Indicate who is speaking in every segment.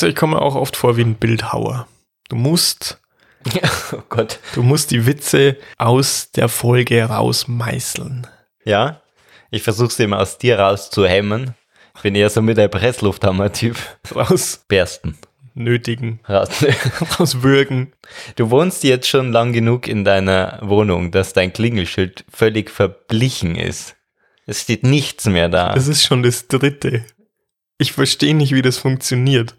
Speaker 1: Du, ich komme mir auch oft vor wie ein Bildhauer. Du musst,
Speaker 2: oh Gott.
Speaker 1: du musst die Witze aus der Folge rausmeißeln.
Speaker 2: Ja, ich versuche sie immer aus dir rauszuhemmen. Ich bin eher so mit der Presslufthammer-Typ.
Speaker 1: Raus
Speaker 2: Bersten.
Speaker 1: nötigen,
Speaker 2: Raus.
Speaker 1: rauswürgen.
Speaker 2: Du wohnst jetzt schon lang genug in deiner Wohnung, dass dein Klingelschild völlig verblichen ist. Es steht nichts mehr da.
Speaker 1: Das ist schon das dritte. Ich verstehe nicht, wie das funktioniert.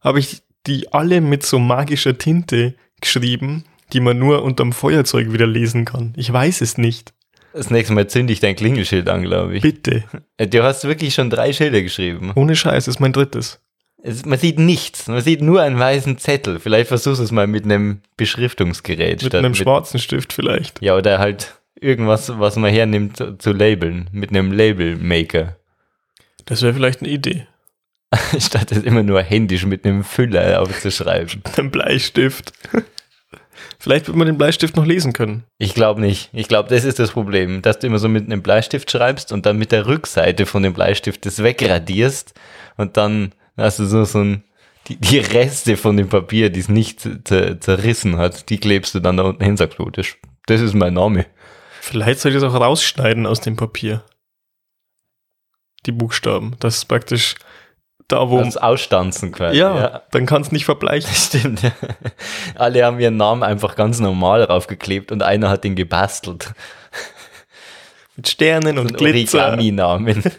Speaker 1: Habe ich die alle mit so magischer Tinte geschrieben, die man nur unterm Feuerzeug wieder lesen kann? Ich weiß es nicht.
Speaker 2: Das nächste Mal zünde ich dein Klingelschild an, glaube ich.
Speaker 1: Bitte.
Speaker 2: Äh, Du hast wirklich schon drei Schilder geschrieben.
Speaker 1: Ohne Scheiß, ist mein drittes.
Speaker 2: Es, man sieht nichts. Man sieht nur einen weißen Zettel. Vielleicht versuchst du es mal mit einem Beschriftungsgerät.
Speaker 1: Mit einem schwarzen Stift vielleicht.
Speaker 2: Ja, oder halt irgendwas, was man hernimmt zu, zu labeln. Mit einem Labelmaker.
Speaker 1: Das wäre vielleicht eine Idee.
Speaker 2: Statt es immer nur händisch mit einem Füller aufzuschreiben.
Speaker 1: Mit einem Bleistift. vielleicht wird man den Bleistift noch lesen können.
Speaker 2: Ich glaube nicht. Ich glaube, das ist das Problem, dass du immer so mit einem Bleistift schreibst und dann mit der Rückseite von dem Bleistift das wegradierst und dann hast du so, so ein, die, die Reste von dem Papier, die es nicht zer- zerrissen hat, die klebst du dann da unten hin, sagst du, das, das ist mein Name.
Speaker 1: Vielleicht soll ich das auch rausschneiden aus dem Papier. Die Buchstaben. Das ist praktisch da, wo.
Speaker 2: Das Ausstanzen quasi.
Speaker 1: ja, dann kann es nicht verbleichen.
Speaker 2: Stimmt. ja. Alle haben ihren Namen einfach ganz normal draufgeklebt und einer hat den gebastelt.
Speaker 1: Mit Sternen und
Speaker 2: Ein
Speaker 1: Glitzer.
Speaker 2: Origami-Namen.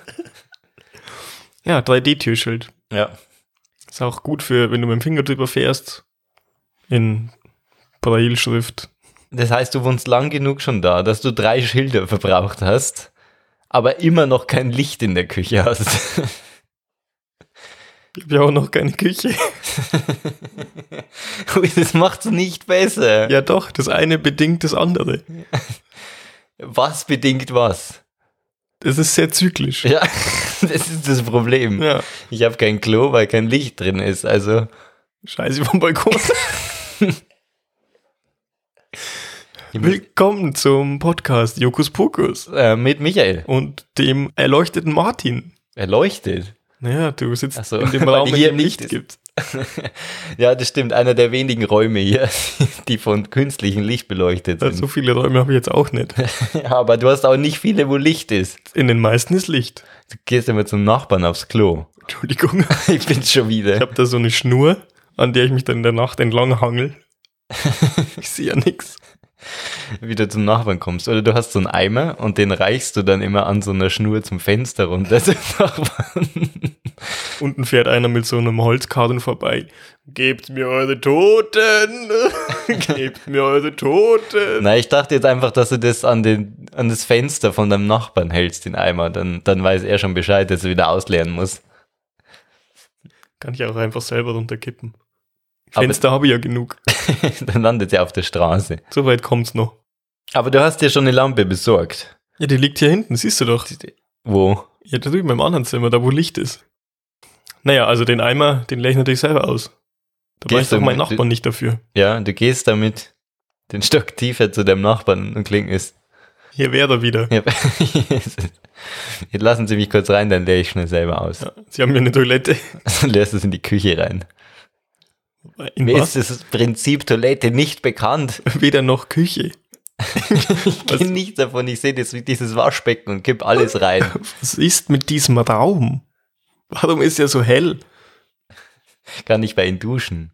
Speaker 1: Ja, 3D-Türschild.
Speaker 2: ja.
Speaker 1: Ist auch gut für, wenn du mit dem Finger drüber fährst. In Brailleschrift.
Speaker 2: Das heißt, du wohnst lang genug schon da, dass du drei Schilder verbraucht hast, aber immer noch kein Licht in der Küche hast.
Speaker 1: Ich habe ja auch noch keine Küche.
Speaker 2: das macht's nicht besser.
Speaker 1: Ja doch, das eine bedingt das andere.
Speaker 2: Was bedingt was?
Speaker 1: Das ist sehr zyklisch.
Speaker 2: Ja, das ist das Problem.
Speaker 1: Ja.
Speaker 2: Ich habe kein Klo, weil kein Licht drin ist. Also,
Speaker 1: Scheiße vom Balkon. Willkommen zum Podcast Jokus Pokus
Speaker 2: äh, mit Michael.
Speaker 1: und dem erleuchteten Martin.
Speaker 2: Erleuchtet.
Speaker 1: Naja, du sitzt
Speaker 2: Ach so,
Speaker 1: in dem Raum, in
Speaker 2: hier
Speaker 1: dem
Speaker 2: Licht
Speaker 1: Licht gibt.
Speaker 2: Ja, das stimmt. Einer der wenigen Räume hier, die von künstlichem Licht beleuchtet
Speaker 1: Also, so
Speaker 2: sind.
Speaker 1: viele Räume habe ich jetzt auch nicht.
Speaker 2: Ja, aber du hast auch nicht viele, wo Licht ist.
Speaker 1: In den meisten ist Licht.
Speaker 2: Du gehst immer zum Nachbarn aufs Klo.
Speaker 1: Entschuldigung.
Speaker 2: Ich bin's schon wieder.
Speaker 1: Ich habe da so eine Schnur, an der ich mich dann in der Nacht entlang hangel. Ich sehe ja nix.
Speaker 2: Wieder zum Nachbarn kommst. Oder du hast so einen Eimer und den reichst du dann immer an so einer Schnur zum Fenster runter zum Nachbarn.
Speaker 1: Unten fährt einer mit so einem Holzkarren vorbei. Gebt mir eure Toten! Gebt mir eure Toten!
Speaker 2: Na, ich dachte jetzt einfach, dass du das an, den, an das Fenster von deinem Nachbarn hältst, den Eimer. Dann, dann weiß er schon Bescheid, dass er wieder ausleeren muss.
Speaker 1: Kann ich auch einfach selber runterkippen. Fenster habe ich ja genug.
Speaker 2: dann landet er auf der Straße.
Speaker 1: So weit kommt's noch.
Speaker 2: Aber du hast dir schon eine Lampe besorgt.
Speaker 1: Ja, die liegt hier hinten, siehst du doch.
Speaker 2: Wo?
Speaker 1: Ja, da drüben im anderen Zimmer, da wo Licht ist. Naja, also den Eimer, den lege ich natürlich selber aus. Da
Speaker 2: Gehst
Speaker 1: weiß doch
Speaker 2: du
Speaker 1: mein
Speaker 2: mit-
Speaker 1: Nachbar nicht dafür.
Speaker 2: Ja, du gehst damit den Stock tiefer zu deinem Nachbarn und klingst.
Speaker 1: Hier wäre er wieder.
Speaker 2: Ja. Jetzt lassen Sie mich kurz rein, dann leere ich schnell selber aus.
Speaker 1: Ja, Sie haben hier eine Toilette.
Speaker 2: Dann leerst du es in die Küche rein.
Speaker 1: In
Speaker 2: Mir
Speaker 1: was?
Speaker 2: ist das Prinzip Toilette nicht bekannt.
Speaker 1: Weder noch Küche.
Speaker 2: Ich kenne nichts davon. Ich sehe dieses Waschbecken und kipp alles rein.
Speaker 1: Was ist mit diesem Raum? Warum ist er so hell?
Speaker 2: Kann ich bei Ihnen duschen.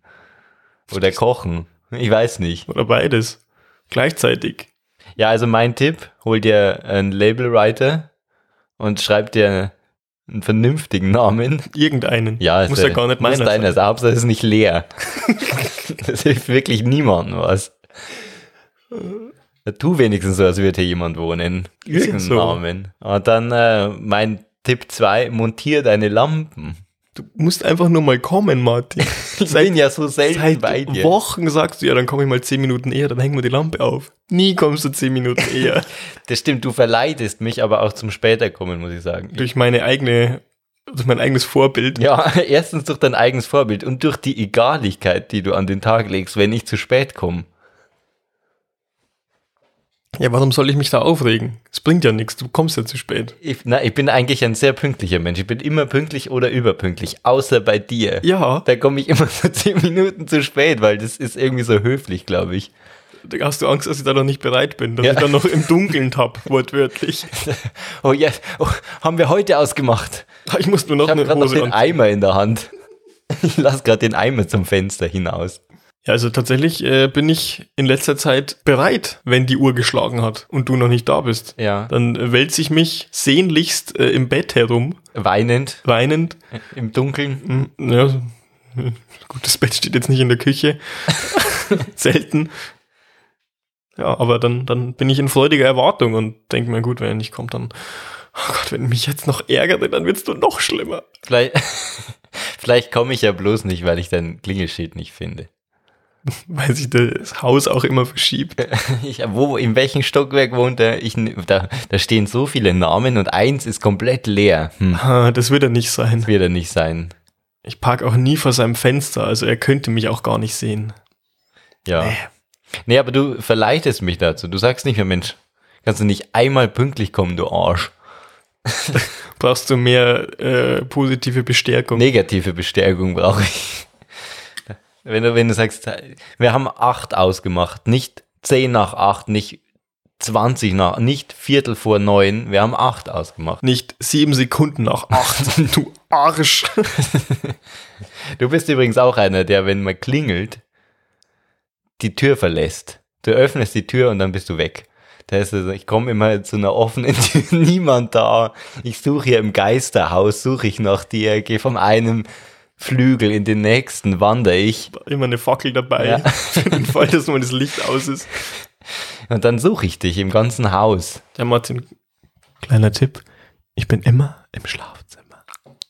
Speaker 2: Oder kochen. Ich weiß nicht.
Speaker 1: Oder beides. Gleichzeitig.
Speaker 2: Ja, also mein Tipp, hol dir einen Labelwriter und schreib dir einen vernünftigen Namen.
Speaker 1: Irgendeinen.
Speaker 2: Ja,
Speaker 1: Muss
Speaker 2: ist
Speaker 1: ja gar nicht
Speaker 2: muss
Speaker 1: meiner
Speaker 2: deiner
Speaker 1: sein.
Speaker 2: Hauptsache es ist nicht leer. das hilft wirklich niemandem was. Ja, Tu wenigstens so, als würde hier jemand wohnen. Irgendeinen
Speaker 1: so.
Speaker 2: Namen. Und dann äh, mein Tipp 2, montier deine Lampen.
Speaker 1: Du musst einfach nur mal kommen, Martin.
Speaker 2: Ich bin ja so selten
Speaker 1: Seit
Speaker 2: bei dir.
Speaker 1: Wochen sagst du, ja, dann komme ich mal zehn Minuten eher, dann hängen wir die Lampe auf. Nie kommst du zehn Minuten eher.
Speaker 2: Das stimmt, du verleidest mich aber auch zum Späterkommen, muss ich sagen.
Speaker 1: durch meine eigene, durch mein eigenes Vorbild.
Speaker 2: Ja, erstens durch dein eigenes Vorbild und durch die Egaligkeit, die du an den Tag legst, wenn ich zu spät komme.
Speaker 1: Ja, warum soll ich mich da aufregen? Es bringt ja nichts, du kommst ja zu spät.
Speaker 2: Ich, na, ich bin eigentlich ein sehr pünktlicher Mensch. Ich bin immer pünktlich oder überpünktlich, außer bei dir.
Speaker 1: Ja,
Speaker 2: Da komme ich immer so zehn Minuten zu spät, weil das ist irgendwie so höflich, glaube ich.
Speaker 1: da hast du Angst, dass ich da noch nicht bereit bin, dass
Speaker 2: Ja.
Speaker 1: ich dann noch im Dunkeln tapp, wortwörtlich.
Speaker 2: Oh ja, oh, haben wir heute ausgemacht.
Speaker 1: Ich muss nur noch
Speaker 2: Ich habe
Speaker 1: eine
Speaker 2: gerade noch
Speaker 1: Hose
Speaker 2: den
Speaker 1: an.
Speaker 2: Eimer in der Hand. Ich lasse gerade den Eimer zum Fenster hinaus.
Speaker 1: Ja, also tatsächlich äh, bin ich in letzter Zeit bereit, wenn die Uhr geschlagen hat und du noch nicht da bist.
Speaker 2: Ja,
Speaker 1: Dann äh, wälze ich mich sehnlichst äh, im Bett herum,
Speaker 2: weinend
Speaker 1: weinend.
Speaker 2: im Dunkeln.
Speaker 1: Hm, Ja, gut, das Bett steht jetzt nicht in der Küche. Selten. Ja, aber dann, dann bin ich in freudiger Erwartung und denke mir, gut, wenn er nicht kommt, dann, oh Gott, wenn mich jetzt noch ärgert, dann wird's nur noch schlimmer.
Speaker 2: Vielleicht, vielleicht komme ich ja bloß nicht, weil ich dein Klingelschild nicht finde.
Speaker 1: Weil sich das Haus auch immer verschiebt.
Speaker 2: Ich, wo, in welchem Stockwerk wohnt er? Ich, da, da stehen so viele Namen und eins ist komplett leer. Hm,
Speaker 1: Ah, das wird er nicht sein.
Speaker 2: wird er nicht sein.
Speaker 1: Ich park auch nie vor seinem Fenster, also er könnte mich auch gar nicht sehen.
Speaker 2: Ja.
Speaker 1: Nee.
Speaker 2: Nee, aber du verleitest mich dazu. Du sagst nicht mehr, Mensch, kannst du nicht einmal pünktlich kommen, du Arsch.
Speaker 1: Brauchst du mehr äh, positive Bestärkung?
Speaker 2: Negative Bestärkung brauche ich. Wenn du, wenn du sagst, wir haben acht ausgemacht, nicht zehn nach acht, nicht 20 nach, nicht Viertel vor neun, wir haben acht ausgemacht.
Speaker 1: Nicht sieben Sekunden nach acht, du Arsch.
Speaker 2: Du bist übrigens auch einer, der, wenn man klingelt, die Tür verlässt. Du öffnest die Tür und dann bist du weg. Da ist also, ich komme immer zu einer offenen Tür, niemand da. Ich suche hier im Geisterhaus, suche ich nach dir, gehe vom einen Flügel in den nächsten, wandere ich
Speaker 1: Immer eine Fackel dabei,
Speaker 2: Ja.
Speaker 1: für den Fall, dass mal das Licht aus ist.
Speaker 2: und dann suche ich dich im ganzen Haus.
Speaker 1: Der Martin, kleiner Tipp, ich bin immer im Schlafzimmer.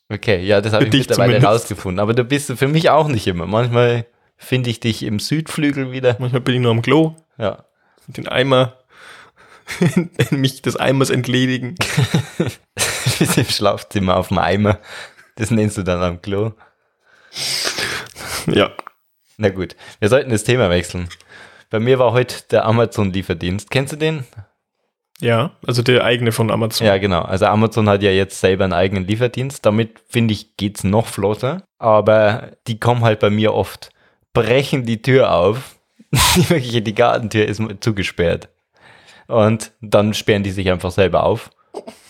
Speaker 2: Okay, ja, das habe ich mittlerweile
Speaker 1: zumindest.
Speaker 2: rausgefunden. Aber du bist für mich auch nicht immer. Manchmal finde ich dich im Südflügel wieder.
Speaker 1: Manchmal bin ich nur am Klo,
Speaker 2: Ja.
Speaker 1: mit den Eimer, mich des Eimers entledigen.
Speaker 2: Du bist im Schlafzimmer auf dem Eimer. Das nennst du dann am Klo.
Speaker 1: Ja,
Speaker 2: Na gut, wir sollten das Thema wechseln. Bei mir war heute der Amazon-Lieferdienst. Kennst du den?
Speaker 1: ja, also der eigene von Amazon.
Speaker 2: Ja, genau. Also Amazon hat ja jetzt selber einen eigenen Lieferdienst. Damit, finde ich, geht's noch flotter. Aber die kommen halt bei mir oft, brechen die Tür auf. Wirklich, die Gartentür ist zugesperrt. Und dann sperren die sich einfach selber auf.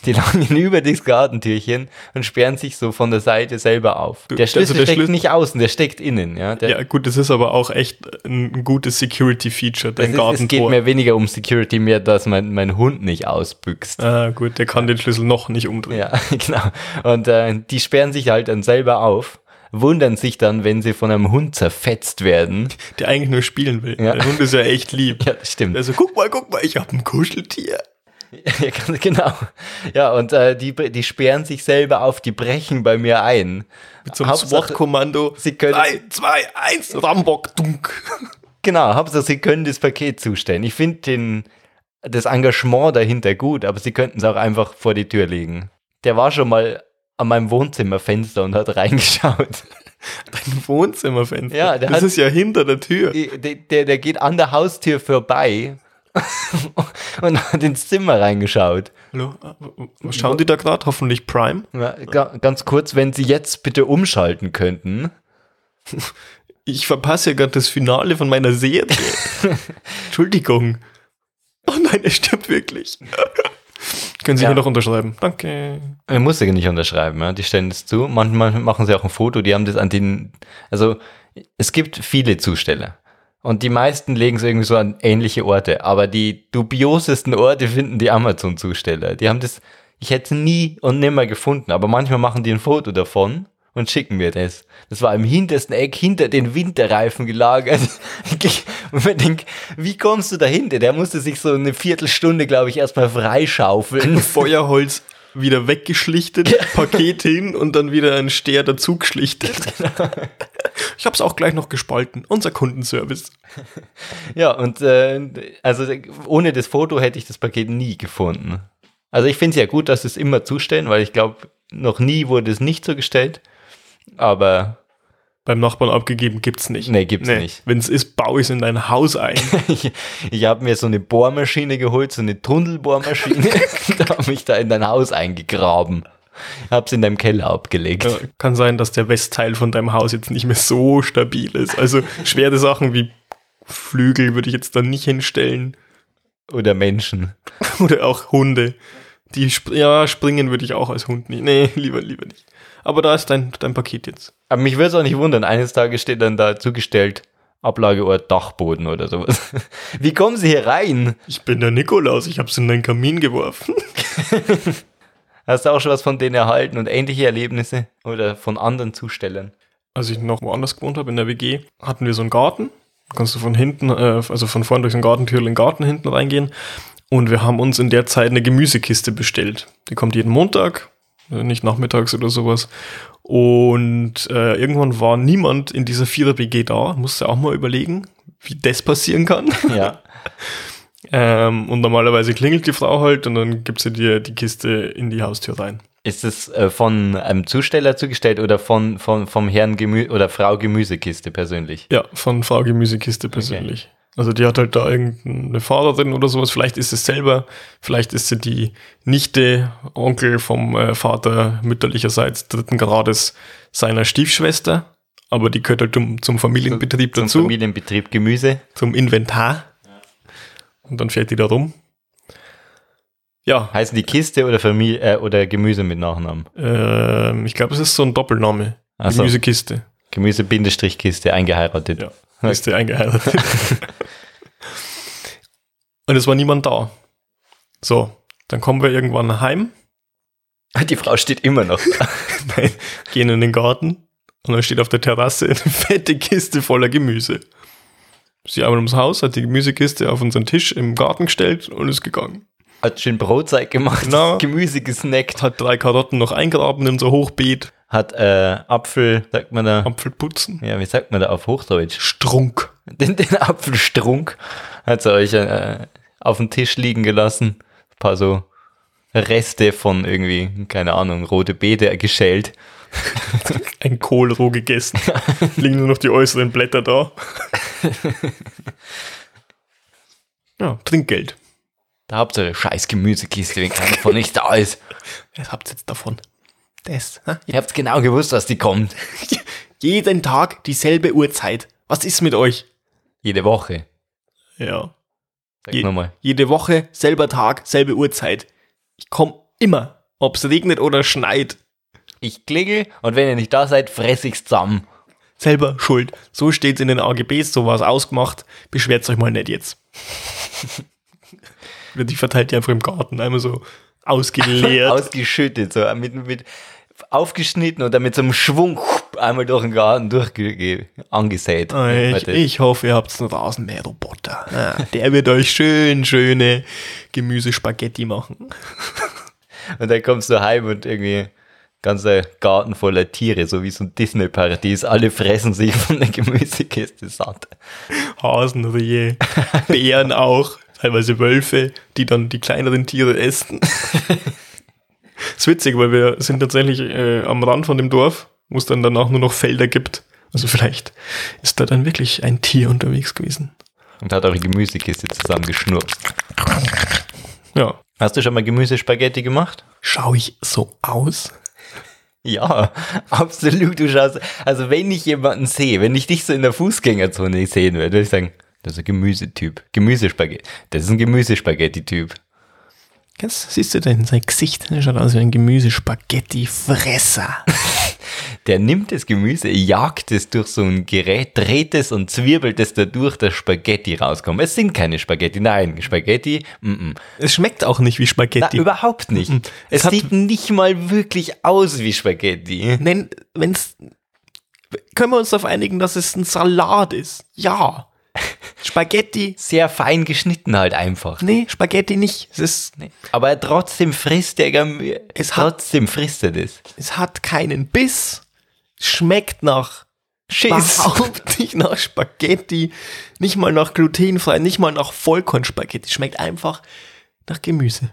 Speaker 2: Die langen über das Gartentürchen und sperren sich so von der Seite selber auf. Der
Speaker 1: also
Speaker 2: Schlüssel
Speaker 1: der
Speaker 2: steckt
Speaker 1: Schlüssel-
Speaker 2: nicht außen, der steckt innen. Ja,
Speaker 1: Ja, gut, das ist aber auch echt ein gutes Security-Feature,
Speaker 2: Es,
Speaker 1: dein
Speaker 2: ist, es geht
Speaker 1: Gartentor.
Speaker 2: mir weniger um Security, mehr, dass mein, mein Hund nicht ausbüchst.
Speaker 1: Ah, gut, der kann den Schlüssel noch nicht umdrehen.
Speaker 2: Ja, genau. Und äh, die sperren sich halt dann selber auf, wundern sich dann, wenn sie von einem Hund zerfetzt werden.
Speaker 1: Der eigentlich nur spielen will.
Speaker 2: Ja.
Speaker 1: Der Hund ist ja echt lieb.
Speaker 2: Ja, stimmt.
Speaker 1: Also, guck mal, guck mal, ich hab ein Kuscheltier.
Speaker 2: Ja, ganz genau. Ja, und äh, die, die sperren sich selber auf, die brechen bei mir ein.
Speaker 1: Mit so einem SWAT-Kommando.
Speaker 2: sie können-
Speaker 1: Drei, zwei, eins, Rambock, dunk.
Speaker 2: Genau, Hauptsache, sie können das Paket zustellen. Ich finde den das Engagement dahinter gut, aber sie könnten es auch einfach vor die Tür legen. Der war schon mal an meinem Wohnzimmerfenster und hat reingeschaut.
Speaker 1: Dein Wohnzimmerfenster.
Speaker 2: Ja,
Speaker 1: das
Speaker 2: hat-
Speaker 1: ist ja hinter der Tür.
Speaker 2: Der, der, der geht an der Haustür vorbei und hat ins Zimmer reingeschaut.
Speaker 1: Hallo? Was schauen die da gerade? Hoffentlich Prime.
Speaker 2: Ja, ga, ganz kurz, wenn Sie jetzt bitte umschalten könnten.
Speaker 1: Ich verpasse ja gerade das Finale von meiner Serie. Entschuldigung. Oh nein, er stirbt wirklich. Können Sie
Speaker 2: Ja.
Speaker 1: hier noch unterschreiben? Danke.
Speaker 2: Er muss ja nicht unterschreiben, ja. die stellen das zu. Manchmal machen sie auch ein Foto, die haben das an den, also es gibt viele Zusteller. Und die meisten legen es irgendwie so an ähnliche Orte. Aber die dubiosesten Orte finden die Amazon-Zusteller. Die haben das, ich hätte nie und nimmer gefunden. Aber manchmal machen die ein Foto davon und schicken mir das. Das war im hintersten Eck hinter den Winterreifen gelagert. Und man denkt, wie kommst du dahinter? Der musste sich so eine Viertelstunde, glaube ich, erstmal freischaufeln.
Speaker 1: Feuerholz wieder weggeschlichtet, Paket hin und dann wieder ein Steher dazu geschlichtet. Ich habe es auch gleich noch gespalten. Unser Kundenservice.
Speaker 2: Ja, und äh, also ohne das Foto hätte ich das Paket nie gefunden. Also ich finde es ja gut, dass es immer zustellen, weil ich glaube, noch nie wurde es nicht so gestellt. Aber
Speaker 1: beim Nachbarn abgegeben, gibt's nicht.
Speaker 2: Nee, gibt's nicht.
Speaker 1: Wenn es ist, baue ich es in dein Haus ein.
Speaker 2: Ich, ich habe mir so eine Bohrmaschine geholt, so eine Tunnelbohrmaschine. da habe ich da in dein Haus eingegraben. Hab's in deinem Keller abgelegt.
Speaker 1: Ja, kann sein, dass der Westteil von deinem Haus jetzt nicht mehr so stabil ist. Also schwere Sachen wie Flügel würde ich jetzt dann nicht hinstellen.
Speaker 2: Oder Menschen.
Speaker 1: Oder auch Hunde. Die ja, springen würde ich auch als Hund nicht. Nee, lieber, lieber nicht. Aber da ist dein, dein Paket jetzt.
Speaker 2: Aber mich würde es auch nicht wundern, eines Tages steht dann da zugestellt, Ablageort Dachboden oder sowas. Wie kommen Sie hier rein?
Speaker 1: Ich bin der Nikolaus, ich hab's in deinen Kamin geworfen.
Speaker 2: Hast du auch schon was von denen erhalten und ähnliche Erlebnisse oder von anderen Zustellern?
Speaker 1: Als ich noch woanders gewohnt habe, in der WG, hatten wir so einen Garten. Kannst du von hinten, äh, also von vorn durch den Gartentür in den Garten hinten reingehen. Und wir haben uns in der Zeit eine Gemüsekiste bestellt. Die kommt jeden Montag, nicht nachmittags oder sowas. Und äh, irgendwann war niemand in dieser Vierer-WG da. Musste auch mal überlegen, wie das passieren kann.
Speaker 2: Ja.
Speaker 1: ähm, und normalerweise klingelt die Frau halt und dann gibt sie dir die Kiste in die Haustür rein.
Speaker 2: Ist es äh, von einem Zusteller zugestellt oder von, von vom Herrn Gemü oder Frau Gemüsekiste persönlich?
Speaker 1: Ja, von Frau Gemüsekiste persönlich. Also die hat halt da irgendeine Fahrerin oder sowas. Vielleicht ist es selber, vielleicht ist sie die Nichte, Onkel vom äh, Vater mütterlicherseits dritten Grades seiner Stiefschwester. Aber die gehört halt zum, zum Familienbetrieb
Speaker 2: Zum
Speaker 1: dazu,
Speaker 2: Familienbetrieb Gemüse.
Speaker 1: zum Inventar. Und dann fährt die da rum. Ja,
Speaker 2: Heißen die Kiste oder Familie äh, oder Gemüse mit Nachnamen?
Speaker 1: ähm, ich glaube, es ist so ein Doppelname.
Speaker 2: Ach so.
Speaker 1: Gemüsekiste.
Speaker 2: Gemüse-Kiste eingeheiratet.
Speaker 1: Ja, ist der eingeheiratet. Und es war niemand da. So, dann kommen wir irgendwann heim,
Speaker 2: Die Frau steht immer noch da.
Speaker 1: Nein, gehen in den Garten und dann steht auf der Terrasse eine fette Kiste voller Gemüse. Sie einmal ums Haus, hat die Gemüsekiste auf unseren Tisch im Garten gestellt und ist gegangen.
Speaker 2: Hat schön Brotzeit gemacht,
Speaker 1: Na.
Speaker 2: Gemüse gesnackt,
Speaker 1: Hat drei Karotten noch eingraben in so Hochbeet,
Speaker 2: hat äh, Apfel, sagt man da,
Speaker 1: Apfelputzen,
Speaker 2: ja, wie sagt man da auf Hochdeutsch?
Speaker 1: Strunk.
Speaker 2: Den, den Apfelstrunk hat sie euch äh, auf den Tisch liegen gelassen. Ein paar so Reste von irgendwie, keine Ahnung, rote Beete geschält.
Speaker 1: Ein Kohl roh gegessen. Liegen nur noch die äußeren Blätter da. ja, Trinkgeld.
Speaker 2: Da habt ihr eine scheiß Gemüsekiste, wenn keiner von euch da ist.
Speaker 1: Was habt ihr jetzt davon? Das. hä?
Speaker 2: Ihr habt genau gewusst, dass die kommt.
Speaker 1: Jeden Tag dieselbe Uhrzeit. Was ist mit euch?
Speaker 2: Jede Woche.
Speaker 1: Ja. Je
Speaker 2: nochmal.
Speaker 1: jede Woche, selber Tag, selbe Uhrzeit. Ich komme immer, ob's regnet oder schneit.
Speaker 2: Ich klingel und wenn ihr nicht da seid, fress ich's zusammen.
Speaker 1: Selber schuld. So steht's in den AGBs, so war's ausgemacht. Beschwert's euch mal nicht jetzt. Die verteilt die einfach im Garten, einmal so ausgeleert.
Speaker 2: Ausgeschüttet, so mit, mit aufgeschnitten und dann mit so einem Schwung einmal durch den Garten durchge angesät.
Speaker 1: ich, ich hoffe, ihr habt einen Rasenmäherroboter. Ja, der wird euch schön schöne Gemüsespaghetti machen.
Speaker 2: Und dann kommst du heim und irgendwie ganzer Garten voller Tiere, so wie so ein Disney-Paradies. Alle fressen sich von der Gemüsekiste satt.
Speaker 1: Hasen, Rehe, Bären auch, teilweise Wölfe, die dann die kleineren Tiere essen. ist witzig, weil wir sind tatsächlich äh, am Rand von dem Dorf, wo es dann danach nur noch Felder gibt. Also vielleicht ist da dann wirklich ein Tier unterwegs gewesen.
Speaker 2: Und hat eure Gemüsekiste zusammengeschnurrt.
Speaker 1: Ja.
Speaker 2: Hast du schon mal Gemüsespaghetti gemacht?
Speaker 1: Schau ich so aus?
Speaker 2: Ja, absolut. Du schaust, also wenn ich jemanden sehe, wenn ich dich so in der Fußgängerzone sehen würde, würde ich sagen, das ist ein Gemüsetyp. Gemüsespaghetti. Das ist ein Gemüsespaghetti-Typ.
Speaker 1: Kennst, siehst du denn sein Gesicht? Der schaut aus wie ein Gemüsespaghetti-Fresser.
Speaker 2: Der nimmt das Gemüse, jagt es durch so ein Gerät, dreht es und zwirbelt es dadurch, dass Spaghetti rauskommen. Es sind keine Spaghetti, nein, Spaghetti, mm -mm.
Speaker 1: Es schmeckt auch nicht wie
Speaker 2: Na,
Speaker 1: Spaghetti.
Speaker 2: überhaupt nicht.
Speaker 1: Mm.
Speaker 2: Es,
Speaker 1: Es hat-
Speaker 2: sieht nicht mal wirklich aus wie Spaghetti.
Speaker 1: Nein, wenn's. Können wir uns darauf einigen, dass es ein Salat ist? Ja. Spaghetti.
Speaker 2: Sehr fein geschnitten halt einfach.
Speaker 1: Nee, Spaghetti nicht. Es ist
Speaker 2: Nee. Aber trotzdem frisst der
Speaker 1: Es hat-
Speaker 2: trotzdem frisst er das.
Speaker 1: Es hat keinen Biss. Schmeckt nach
Speaker 2: Schiss.
Speaker 1: überhaupt nicht nach Spaghetti. Nicht mal nach glutenfrei, nicht mal nach Vollkornspaghetti. Schmeckt einfach nach Gemüse.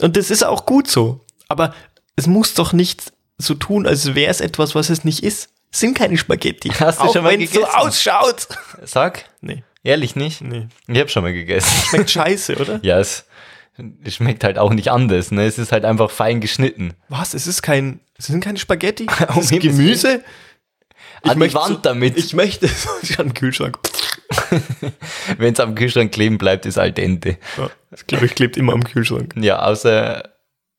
Speaker 1: Und das ist auch gut so. Aber es muss doch nicht so tun, als wäre es etwas, was es nicht ist. Sind keine Spaghetti.
Speaker 2: Hast du
Speaker 1: Auch
Speaker 2: schon mal
Speaker 1: wenn's so
Speaker 2: gegessen?
Speaker 1: ausschaut.
Speaker 2: Sag,
Speaker 1: Nee,
Speaker 2: ehrlich nicht?
Speaker 1: nee.
Speaker 2: Ich habe schon mal gegessen.
Speaker 1: Schmeckt scheiße, oder?
Speaker 2: Ja, es, es schmeckt halt auch nicht anders. Ne? Es ist halt einfach fein geschnitten.
Speaker 1: Was? Es ist kein, es sind keine Spaghetti?
Speaker 2: Um
Speaker 1: Es ist Gemüse?
Speaker 2: An die
Speaker 1: möchte
Speaker 2: Wand
Speaker 1: so-
Speaker 2: damit.
Speaker 1: Ich möchte so an den Kühlschrank.
Speaker 2: Wenn es am Kühlschrank kleben bleibt, ist al dente.
Speaker 1: Ja, ich glaube, ich klebt immer am Kühlschrank.
Speaker 2: Ja, außer.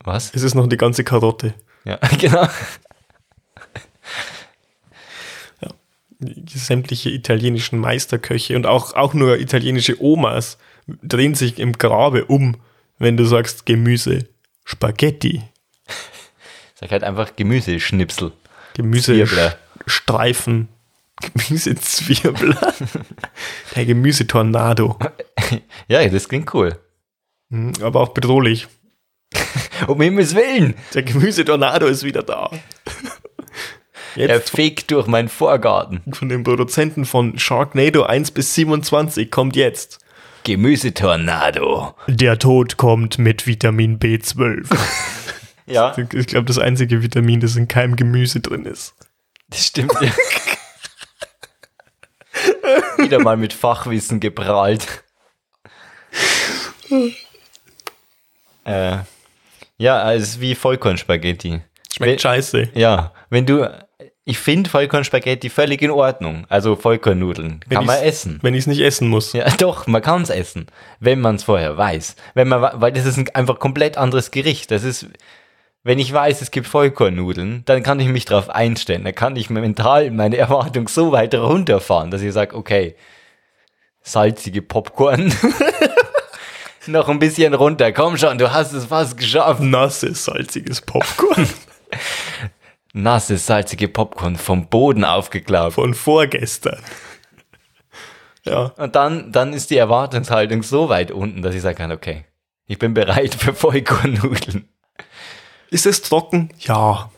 Speaker 2: Was?
Speaker 1: Es ist noch die ganze Karotte.
Speaker 2: Ja, genau.
Speaker 1: Die sämtliche italienischen Meisterköche und auch, auch nur italienische Omas drehen sich im Grabe um, wenn du sagst Gemüse. Spaghetti.
Speaker 2: Sag halt einfach Gemüseschnipsel.
Speaker 1: Gemüsestreifen. Streifen. Gemüsezwirbler. Der Gemüsetornado.
Speaker 2: Ja, das klingt cool.
Speaker 1: Mhm, Aber auch bedrohlich.
Speaker 2: Um Himmels Willen!
Speaker 1: Der Gemüsetornado ist wieder da.
Speaker 2: Er
Speaker 1: Jetzt
Speaker 2: fegt durch meinen Vorgarten.
Speaker 1: von den Produzenten von Sharknado 1 bis 27 kommt jetzt.
Speaker 2: Gemüsetornado.
Speaker 1: Der Tod kommt mit Vitamin B12.
Speaker 2: Ja,
Speaker 1: ich glaube, das einzige Vitamin, das in keinem Gemüse drin ist.
Speaker 2: das stimmt. Ja. Wieder mal mit Fachwissen geprahlt. äh, ja, also wie Vollkornspaghetti.
Speaker 1: Schmeckt scheiße.
Speaker 2: Ja, wenn du, ich finde Vollkornspaghetti völlig in Ordnung. Also Vollkornnudeln kann man essen.
Speaker 1: Wenn ich es nicht essen muss.
Speaker 2: Ja, doch, man kann es essen, wenn man es vorher weiß. Wenn man, weil das ist ein einfach komplett anderes Gericht. Das ist, wenn ich weiß, es gibt Vollkornnudeln, dann kann ich mich darauf einstellen. Dann kann ich mental meine Erwartung so weit runterfahren, dass ich sage, okay, salzige Popcorn. Noch ein bisschen runter. Komm schon, du hast es fast geschafft.
Speaker 1: Nasses, salziges Popcorn
Speaker 2: Nasses, salzige Popcorn vom Boden aufgeklappt.
Speaker 1: von vorgestern. Ja,
Speaker 2: Und dann, dann ist die Erwartungshaltung so weit unten, dass ich sagen kann, okay, ich bin bereit für Vollkornnudeln.
Speaker 1: ist es trocken? Ja.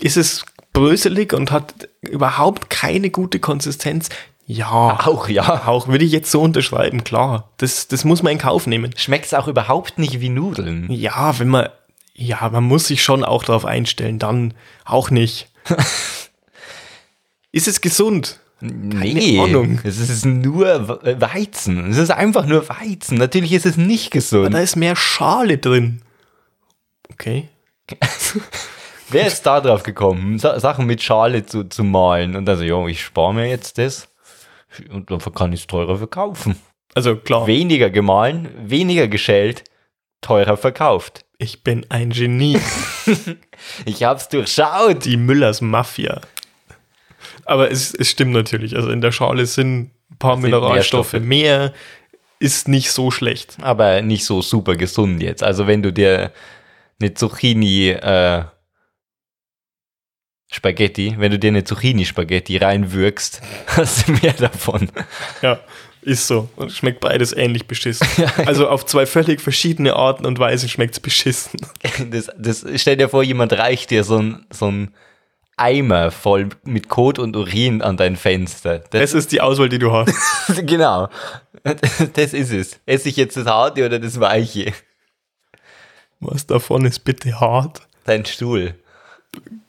Speaker 1: Ist es bröselig und hat überhaupt keine gute Konsistenz? Ja.
Speaker 2: Auch, ja.
Speaker 1: Auch würde ich jetzt so unterschreiben, klar. Das, das muss man in Kauf nehmen.
Speaker 2: Schmeckt es auch überhaupt nicht wie Nudeln.
Speaker 1: Ja, wenn man, ja, man muss sich schon auch darauf einstellen, dann auch nicht. ist es gesund?
Speaker 2: Nee,
Speaker 1: Ahnung.
Speaker 2: es ist nur We- Weizen. Es ist einfach nur Weizen. Natürlich ist es nicht gesund.
Speaker 1: Da ist mehr Schale drin. Okay.
Speaker 2: Wer ist da drauf gekommen, Sa Sachen mit Schale zu, zu malen? Und also, jo, ich spare mir jetzt das und dann kann ich es teurer verkaufen.
Speaker 1: Also klar,
Speaker 2: Weniger gemahlen, weniger geschält, teurer verkauft.
Speaker 1: Ich bin ein Genie.
Speaker 2: Ich hab's durchschaut.
Speaker 1: Die Müllers Mafia. Aber es, es stimmt natürlich. Also in der Schale sind ein paar
Speaker 2: Sind
Speaker 1: Mineralstoffe mehr. Ist nicht so schlecht.
Speaker 2: aber nicht so super gesund jetzt. Also wenn du dir eine Zucchini äh, Spaghetti, wenn du dir eine Zucchini Spaghetti reinwürgst, hast du mehr davon.
Speaker 1: Ja, ist so. Und schmeckt beides ähnlich beschissen. Also auf zwei völlig verschiedene Arten und Weisen schmeckt es beschissen.
Speaker 2: Das, das, stell dir vor, jemand reicht dir so ein, so ein Eimer voll mit Kot und Urin an dein Fenster. Das,
Speaker 1: Es ist die Auswahl, die du hast.
Speaker 2: genau. Das ist es. Esse ich jetzt das Harte oder das Weiche?
Speaker 1: Was davon ist bitte hart,
Speaker 2: Dein Stuhl.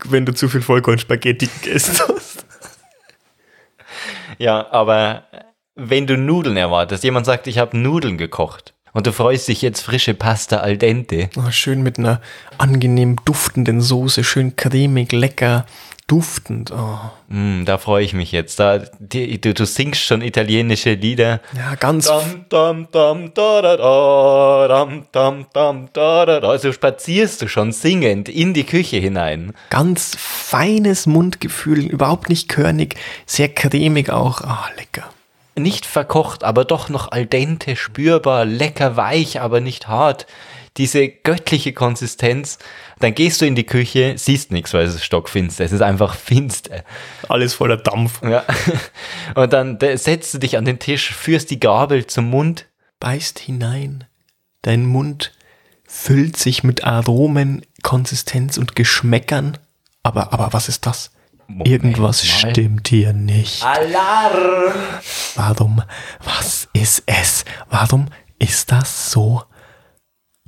Speaker 1: wenn du zu viel Vollkornspaghetti gegessen hast.
Speaker 2: Ja, aber wenn du Nudeln erwartest, jemand sagt, ich habe Nudeln gekocht und du freust dich jetzt frische Pasta al dente,
Speaker 1: Oh, schön mit einer angenehm duftenden Soße, schön cremig, lecker, duftend. Oh.
Speaker 2: mm, da freue ich mich jetzt. Da, die, du, du singst schon italienische Lieder.
Speaker 1: Ja, ganz
Speaker 2: Dam, dam, dam, da, da, da, dam, dam, dam, da, da, da. Also spazierst du schon singend in die Küche hinein.
Speaker 1: ganz feines Mundgefühl, überhaupt nicht körnig, sehr cremig auch. Ah, lecker.
Speaker 2: Nicht verkocht, aber doch noch al dente, spürbar, lecker weich, aber nicht hart. Diese göttliche Konsistenz. Dann gehst du in die Küche, siehst nichts, weil es ist stockfinster. Es ist einfach finster.
Speaker 1: Alles voller Dampf.
Speaker 2: Ja. Und dann da setzt du dich an den Tisch, führst die Gabel zum Mund.
Speaker 1: Beißt hinein. Dein Mund füllt sich mit Aromen, Konsistenz und Geschmäckern. Aber, aber was ist das?
Speaker 2: Moment
Speaker 1: Irgendwas
Speaker 2: mal.
Speaker 1: stimmt hier nicht.
Speaker 2: Alarm!
Speaker 1: Warum? Was ist es? Warum ist das so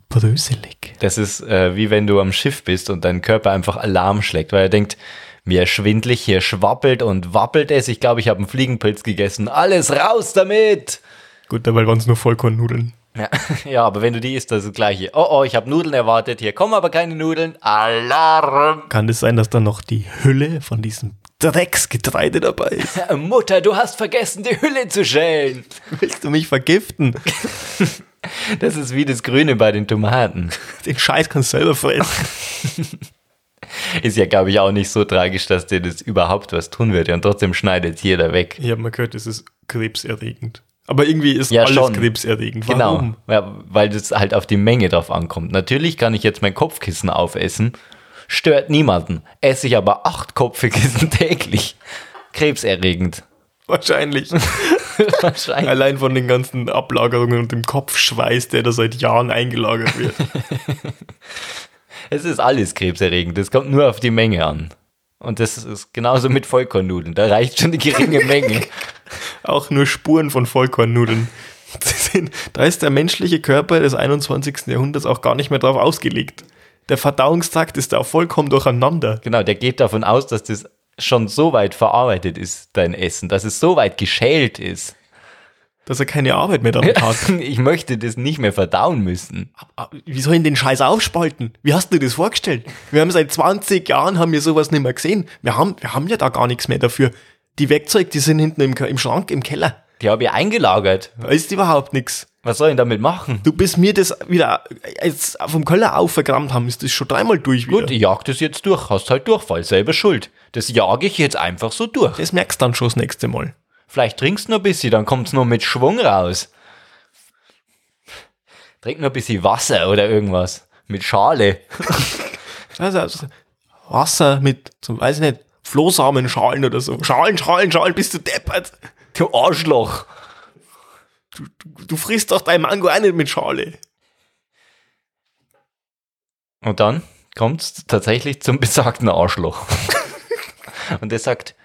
Speaker 1: bröselig?
Speaker 2: Das ist äh, wie wenn du am Schiff bist und dein Körper einfach Alarm schlägt, weil er denkt, Mir schwindlig, hier schwappelt und wappelt es. Ich glaube, ich habe einen Fliegenpilz gegessen. Alles raus damit!
Speaker 1: Gut, dabei waren es nur Vollkornnudeln.
Speaker 2: Ja, ja, aber wenn du die isst, das ist das gleiche. Oh, oh, ich habe Nudeln erwartet. Hier kommen aber keine Nudeln. Alarm!
Speaker 1: Kann es sein, dass da noch die Hülle von diesem Drecksgetreide dabei ist?
Speaker 2: Mutter, du hast vergessen, die Hülle zu schälen.
Speaker 1: Willst du mich vergiften?
Speaker 2: Das ist wie das Grüne bei den Tomaten.
Speaker 1: Den Scheiß kannst du selber fressen.
Speaker 2: Ist ja, glaube ich, auch nicht so tragisch, dass dir das überhaupt was tun wird. Und trotzdem schneidet jeder weg.
Speaker 1: Ich habe mal gehört, es ist krebserregend. Aber irgendwie ist
Speaker 2: Ja,
Speaker 1: alles
Speaker 2: schon.
Speaker 1: krebserregend.
Speaker 2: Genau,
Speaker 1: Warum?
Speaker 2: ja, weil das halt auf die Menge drauf ankommt. Natürlich kann ich jetzt mein Kopfkissen aufessen, stört niemanden. Esse ich aber acht Kopfkissen täglich. Krebserregend.
Speaker 1: Wahrscheinlich.
Speaker 2: Wahrscheinlich.
Speaker 1: Allein von den ganzen Ablagerungen und dem Kopfschweiß, der da seit Jahren eingelagert wird.
Speaker 2: Es ist alles krebserregend. Es kommt nur auf die Menge an. Und das ist genauso mit Vollkornnudeln. Da reicht schon eine geringe Menge.
Speaker 1: Auch nur Spuren von Vollkornnudeln. Da ist der menschliche Körper des 21. Jahrhunderts auch gar nicht mehr drauf ausgelegt. Der Verdauungstrakt ist da vollkommen durcheinander.
Speaker 2: Genau, der geht davon aus, dass das schon so weit verarbeitet ist, dein Essen, dass es so weit geschält ist.
Speaker 1: Dass er keine Arbeit mehr damit hat.
Speaker 2: Ich möchte das nicht mehr verdauen müssen.
Speaker 1: Wie soll ich den Scheiß aufspalten? Wie hast du dir das vorgestellt? Wir haben seit 20 Jahren haben wir sowas nicht mehr gesehen. Wir haben, wir haben ja da gar nichts mehr dafür. Die Werkzeuge, die sind hinten im, im Schrank, im Keller.
Speaker 2: Die habe ich eingelagert.
Speaker 1: Da ist überhaupt nichts.
Speaker 2: Was soll ich damit machen?
Speaker 1: Du bis mir das wieder jetzt vom Keller aufvergrammt haben, ist das schon dreimal durch wieder.
Speaker 2: Gut, ich jag das jetzt durch. Hast halt Durchfall, selber schuld. Das jage ich jetzt einfach so durch.
Speaker 1: Das merkst du dann schon das nächste Mal.
Speaker 2: Vielleicht trinkst du noch ein bisschen, dann kommt's noch mit Schwung raus. Trink noch ein bisschen Wasser oder irgendwas. Mit Schale.
Speaker 1: Also, also Wasser mit, so, weiß ich nicht, Flohsamenschalen oder so. Schalen, Schalen, Schalen, bist du deppert.
Speaker 2: Du Arschloch.
Speaker 1: Du, du, du frisst doch dein Mango auch nicht mit Schale.
Speaker 2: Und dann kommt's tatsächlich zum besagten Arschloch. Und der sagt,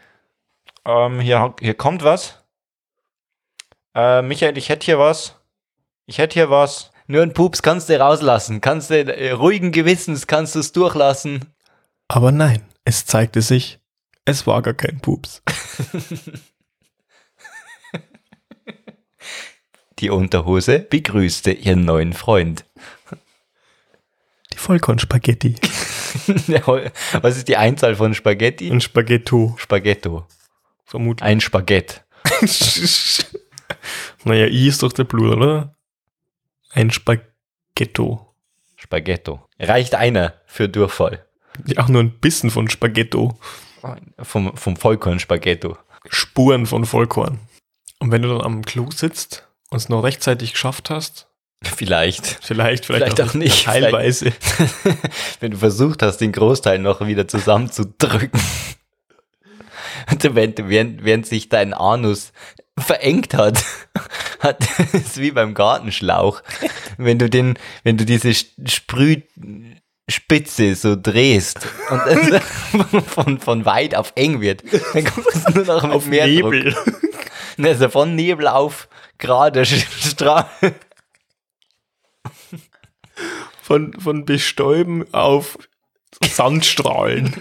Speaker 2: ähm, hier, hier kommt was. Äh, Michael, ich hätte hier was. Ich hätte hier was. Nur ein Pups kannst du rauslassen. Kannst du äh, ruhigen Gewissens kannst du es durchlassen.
Speaker 1: Aber nein, es zeigte sich, es war gar kein Pups.
Speaker 2: Die Unterhose begrüßte ihren neuen Freund.
Speaker 1: Die Vollkornspaghetti.
Speaker 2: Was ist die Einzahl von Spaghetti?
Speaker 1: Ein Spaghetto,
Speaker 2: Spaghetto.
Speaker 1: Vermutlich.
Speaker 2: Ein Spagett.
Speaker 1: naja, I ist doch der Plural, oder? Ein Spaghetto.
Speaker 2: Spaghetto. Reicht einer für Durchfall.
Speaker 1: Ja, auch nur ein bisschen von Spaghetto.
Speaker 2: Vom, vom Vollkorn-Spaghetto.
Speaker 1: Spuren von Vollkorn. Und wenn du dann am Klo sitzt und es noch rechtzeitig geschafft hast,
Speaker 2: Vielleicht.
Speaker 1: vielleicht, vielleicht,
Speaker 2: Vielleicht auch nicht.
Speaker 1: teilweise,
Speaker 2: Wenn du versucht hast, den Großteil noch wieder zusammenzudrücken. Während, während, während sich dein Anus verengt hat, hat es wie beim Gartenschlauch. Wenn du den, wenn du diese Sprühspitze so drehst und es von, von weit auf eng wird, dann kommt es nur noch mit
Speaker 1: auf
Speaker 2: mehr Druck.
Speaker 1: Nebel.
Speaker 2: Also von Nebel auf gerade Strahl.
Speaker 1: Von, von Bestäuben auf Sandstrahlen.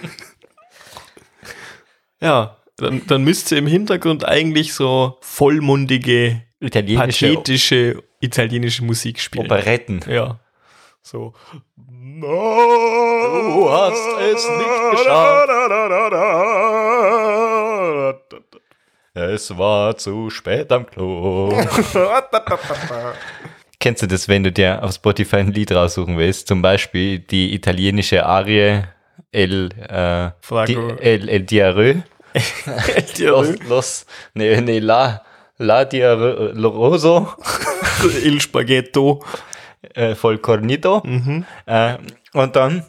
Speaker 1: Ja, dann, dann müsste im Hintergrund eigentlich so vollmundige,
Speaker 2: Italienische
Speaker 1: pathetische italienische Musik spielen.
Speaker 2: Operetten.
Speaker 1: Ja. So. Du
Speaker 2: hast es nicht Es war zu spät am Klo. Kennst du das, wenn du dir auf Spotify ein Lied raussuchen willst? Zum Beispiel die italienische Arie El, äh, di. El, El Diarrhoe. Los, los, ne, ne, La, La Diarrhoso,
Speaker 1: Il Spaghetto.
Speaker 2: äh, voll Cornito.
Speaker 1: Mhm.
Speaker 2: Äh, und dann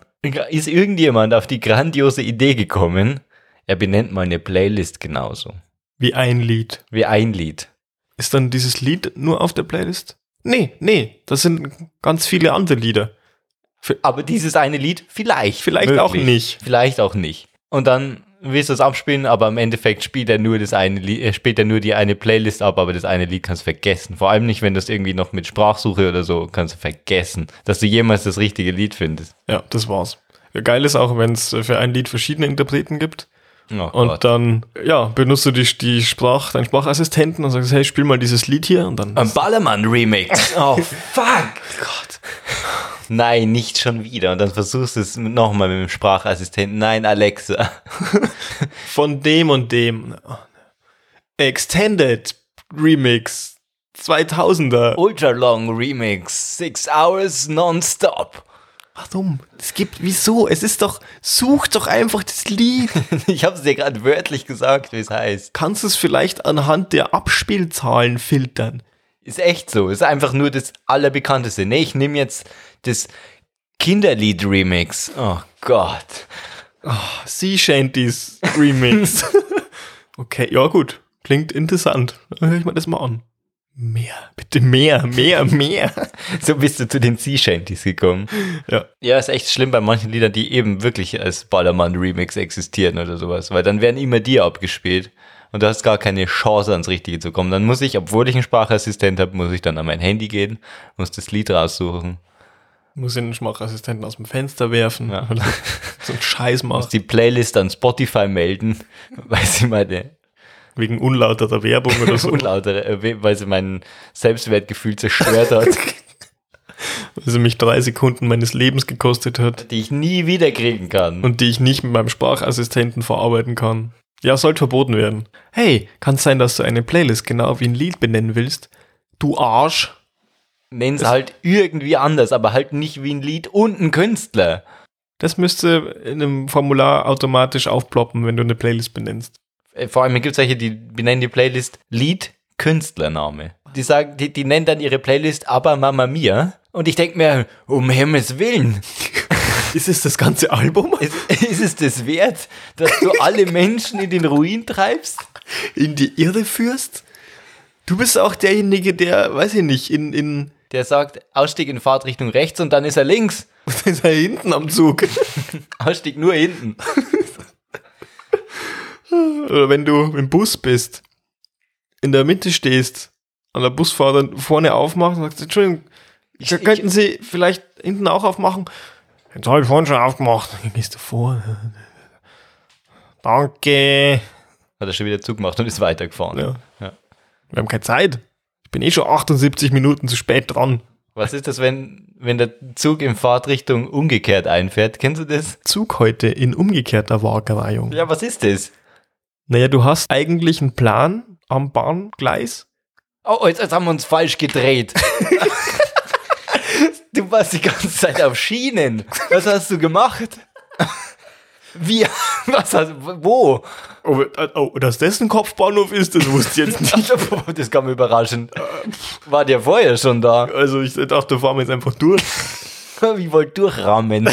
Speaker 2: ist irgendjemand auf die grandiose Idee gekommen, er benennt mal eine Playlist genauso.
Speaker 1: Wie ein Lied.
Speaker 2: Wie ein Lied.
Speaker 1: Ist dann dieses Lied nur auf der Playlist? Nee, nee, das sind ganz viele andere Lieder.
Speaker 2: Aber dieses eine Lied vielleicht.
Speaker 1: Vielleicht auch nicht.
Speaker 2: Vielleicht auch nicht. Und dann willst du es abspielen, aber im Endeffekt spielt er nur das eine Lied, äh, spielt er nur die eine Playlist ab, aber das eine Lied kannst du vergessen. Vor allem nicht, wenn du es irgendwie noch mit Sprachsuche oder so kannst du vergessen, dass du jemals das richtige Lied findest.
Speaker 1: Ja, das war's. Geil ist auch, wenn es für ein Lied verschiedene Interpreten gibt
Speaker 2: Oh
Speaker 1: Und dann, ja, benutzt du die, die Sprach, deinen Sprachassistenten und sagst, hey, spiel mal dieses Lied hier und dann.
Speaker 2: Ein Ballermann-Remix. Oh, fuck. Gott. Nein, nicht schon wieder. Und dann versuchst du es nochmal mit dem Sprachassistenten. Nein, Alexa.
Speaker 1: von dem und dem. Extended Remix 2000er.
Speaker 2: Ultra Long Remix. Six hours non-stop.
Speaker 1: Warum? Es gibt, wieso? Es ist doch, such doch einfach das Lied.
Speaker 2: Ich habe es dir gerade wörtlich gesagt, wie es heißt.
Speaker 1: Kannst du es vielleicht anhand der Abspielzahlen filtern?
Speaker 2: Ist echt so. Ist einfach nur das Allerbekannteste. Nee, ich nehme jetzt das Kinderlied-Remix. Oh Gott.
Speaker 1: Sea Shanties Remix. okay, ja gut. Klingt interessant. Dann höre ich mir das mal an. Mehr, bitte mehr, mehr, mehr.
Speaker 2: So bist du zu den Sea Shanties gekommen.
Speaker 1: Ja.
Speaker 2: Ja, ist echt schlimm bei manchen Liedern, die eben wirklich als Ballermann-Remix existieren oder sowas, weil dann werden immer die abgespielt und du hast gar keine Chance ans Richtige zu kommen. Dann muss ich, obwohl ich einen Sprachassistent habe, muss ich dann an mein Handy gehen, muss das Lied raussuchen,
Speaker 1: Muss den Schmachassistenten aus dem Fenster werfen.
Speaker 2: Ja.
Speaker 1: so ein Scheiß
Speaker 2: muss
Speaker 1: macht.
Speaker 2: die Playlist an Spotify melden, weil sie meine
Speaker 1: Wegen unlauterer Werbung oder so.
Speaker 2: unlautere, äh, weil sie mein Selbstwertgefühl zerstört hat,
Speaker 1: Weil sie mich drei Sekunden meines Lebens gekostet hat.
Speaker 2: die ich nie wieder kriegen kann.
Speaker 1: und die ich nicht mit meinem Sprachassistenten verarbeiten kann. Ja, sollte verboten werden. Hey, kann es sein, dass du eine Playlist genau wie ein Lied benennen willst? Du Arsch.
Speaker 2: Nenn's halt irgendwie anders, aber halt nicht wie ein Lied und ein Künstler.
Speaker 1: Das müsste in einem Formular automatisch aufploppen, wenn du eine Playlist benennst.
Speaker 2: Äh, Vor allem gibt es welche, die benennen die Playlist Lied Künstlername. Die sagen, die, die nennen dann ihre Playlist Aber Mama Mia. Und ich denke mir, um Himmels Willen,
Speaker 1: Ist es das ganze Album?
Speaker 2: ist, ist es das wert, dass du alle Menschen in den Ruin treibst?
Speaker 1: In die Irre führst? Du bist auch derjenige, der, weiß ich nicht, in, in,
Speaker 2: Der sagt, Ausstieg in Fahrtrichtung rechts und dann ist er links.
Speaker 1: ist er hinten am Zug.
Speaker 2: Ausstieg nur hinten.
Speaker 1: Oder wenn du im Bus bist, in der Mitte stehst, und der Busfahrer vorne aufmacht und sagt, Entschuldigung,
Speaker 2: Ich-
Speaker 1: könnten Sie vielleicht hinten auch aufmachen? Jetzt habe ich vorhin schon aufgemacht. Dann gehst du vor. Danke.
Speaker 2: Hat er schon wieder zugemacht und ist weitergefahren.
Speaker 1: Ja.
Speaker 2: Ja.
Speaker 1: Wir haben keine Zeit. Bin eh schon 78 Minuten zu spät dran.
Speaker 2: Was ist das, wenn, wenn der Zug in Fahrtrichtung umgekehrt einfährt? Kennst du das?
Speaker 1: Zug heute in umgekehrter Waagreihung.
Speaker 2: Ja, was ist das?
Speaker 1: Naja, du hast eigentlich einen Plan am Bahngleis.
Speaker 2: Oh, jetzt, jetzt haben wir uns falsch gedreht. du warst die ganze Zeit auf Schienen. Was hast du gemacht? Wie? Was hast Wo?
Speaker 1: Oh, äh, oh, dass das ein Kopfbahnhof ist, das wusste ich jetzt nicht.
Speaker 2: Das kam überraschend. War der vorher schon da?
Speaker 1: Also ich dachte, fahren wir jetzt einfach durch.
Speaker 2: Wie wollt durchrammen?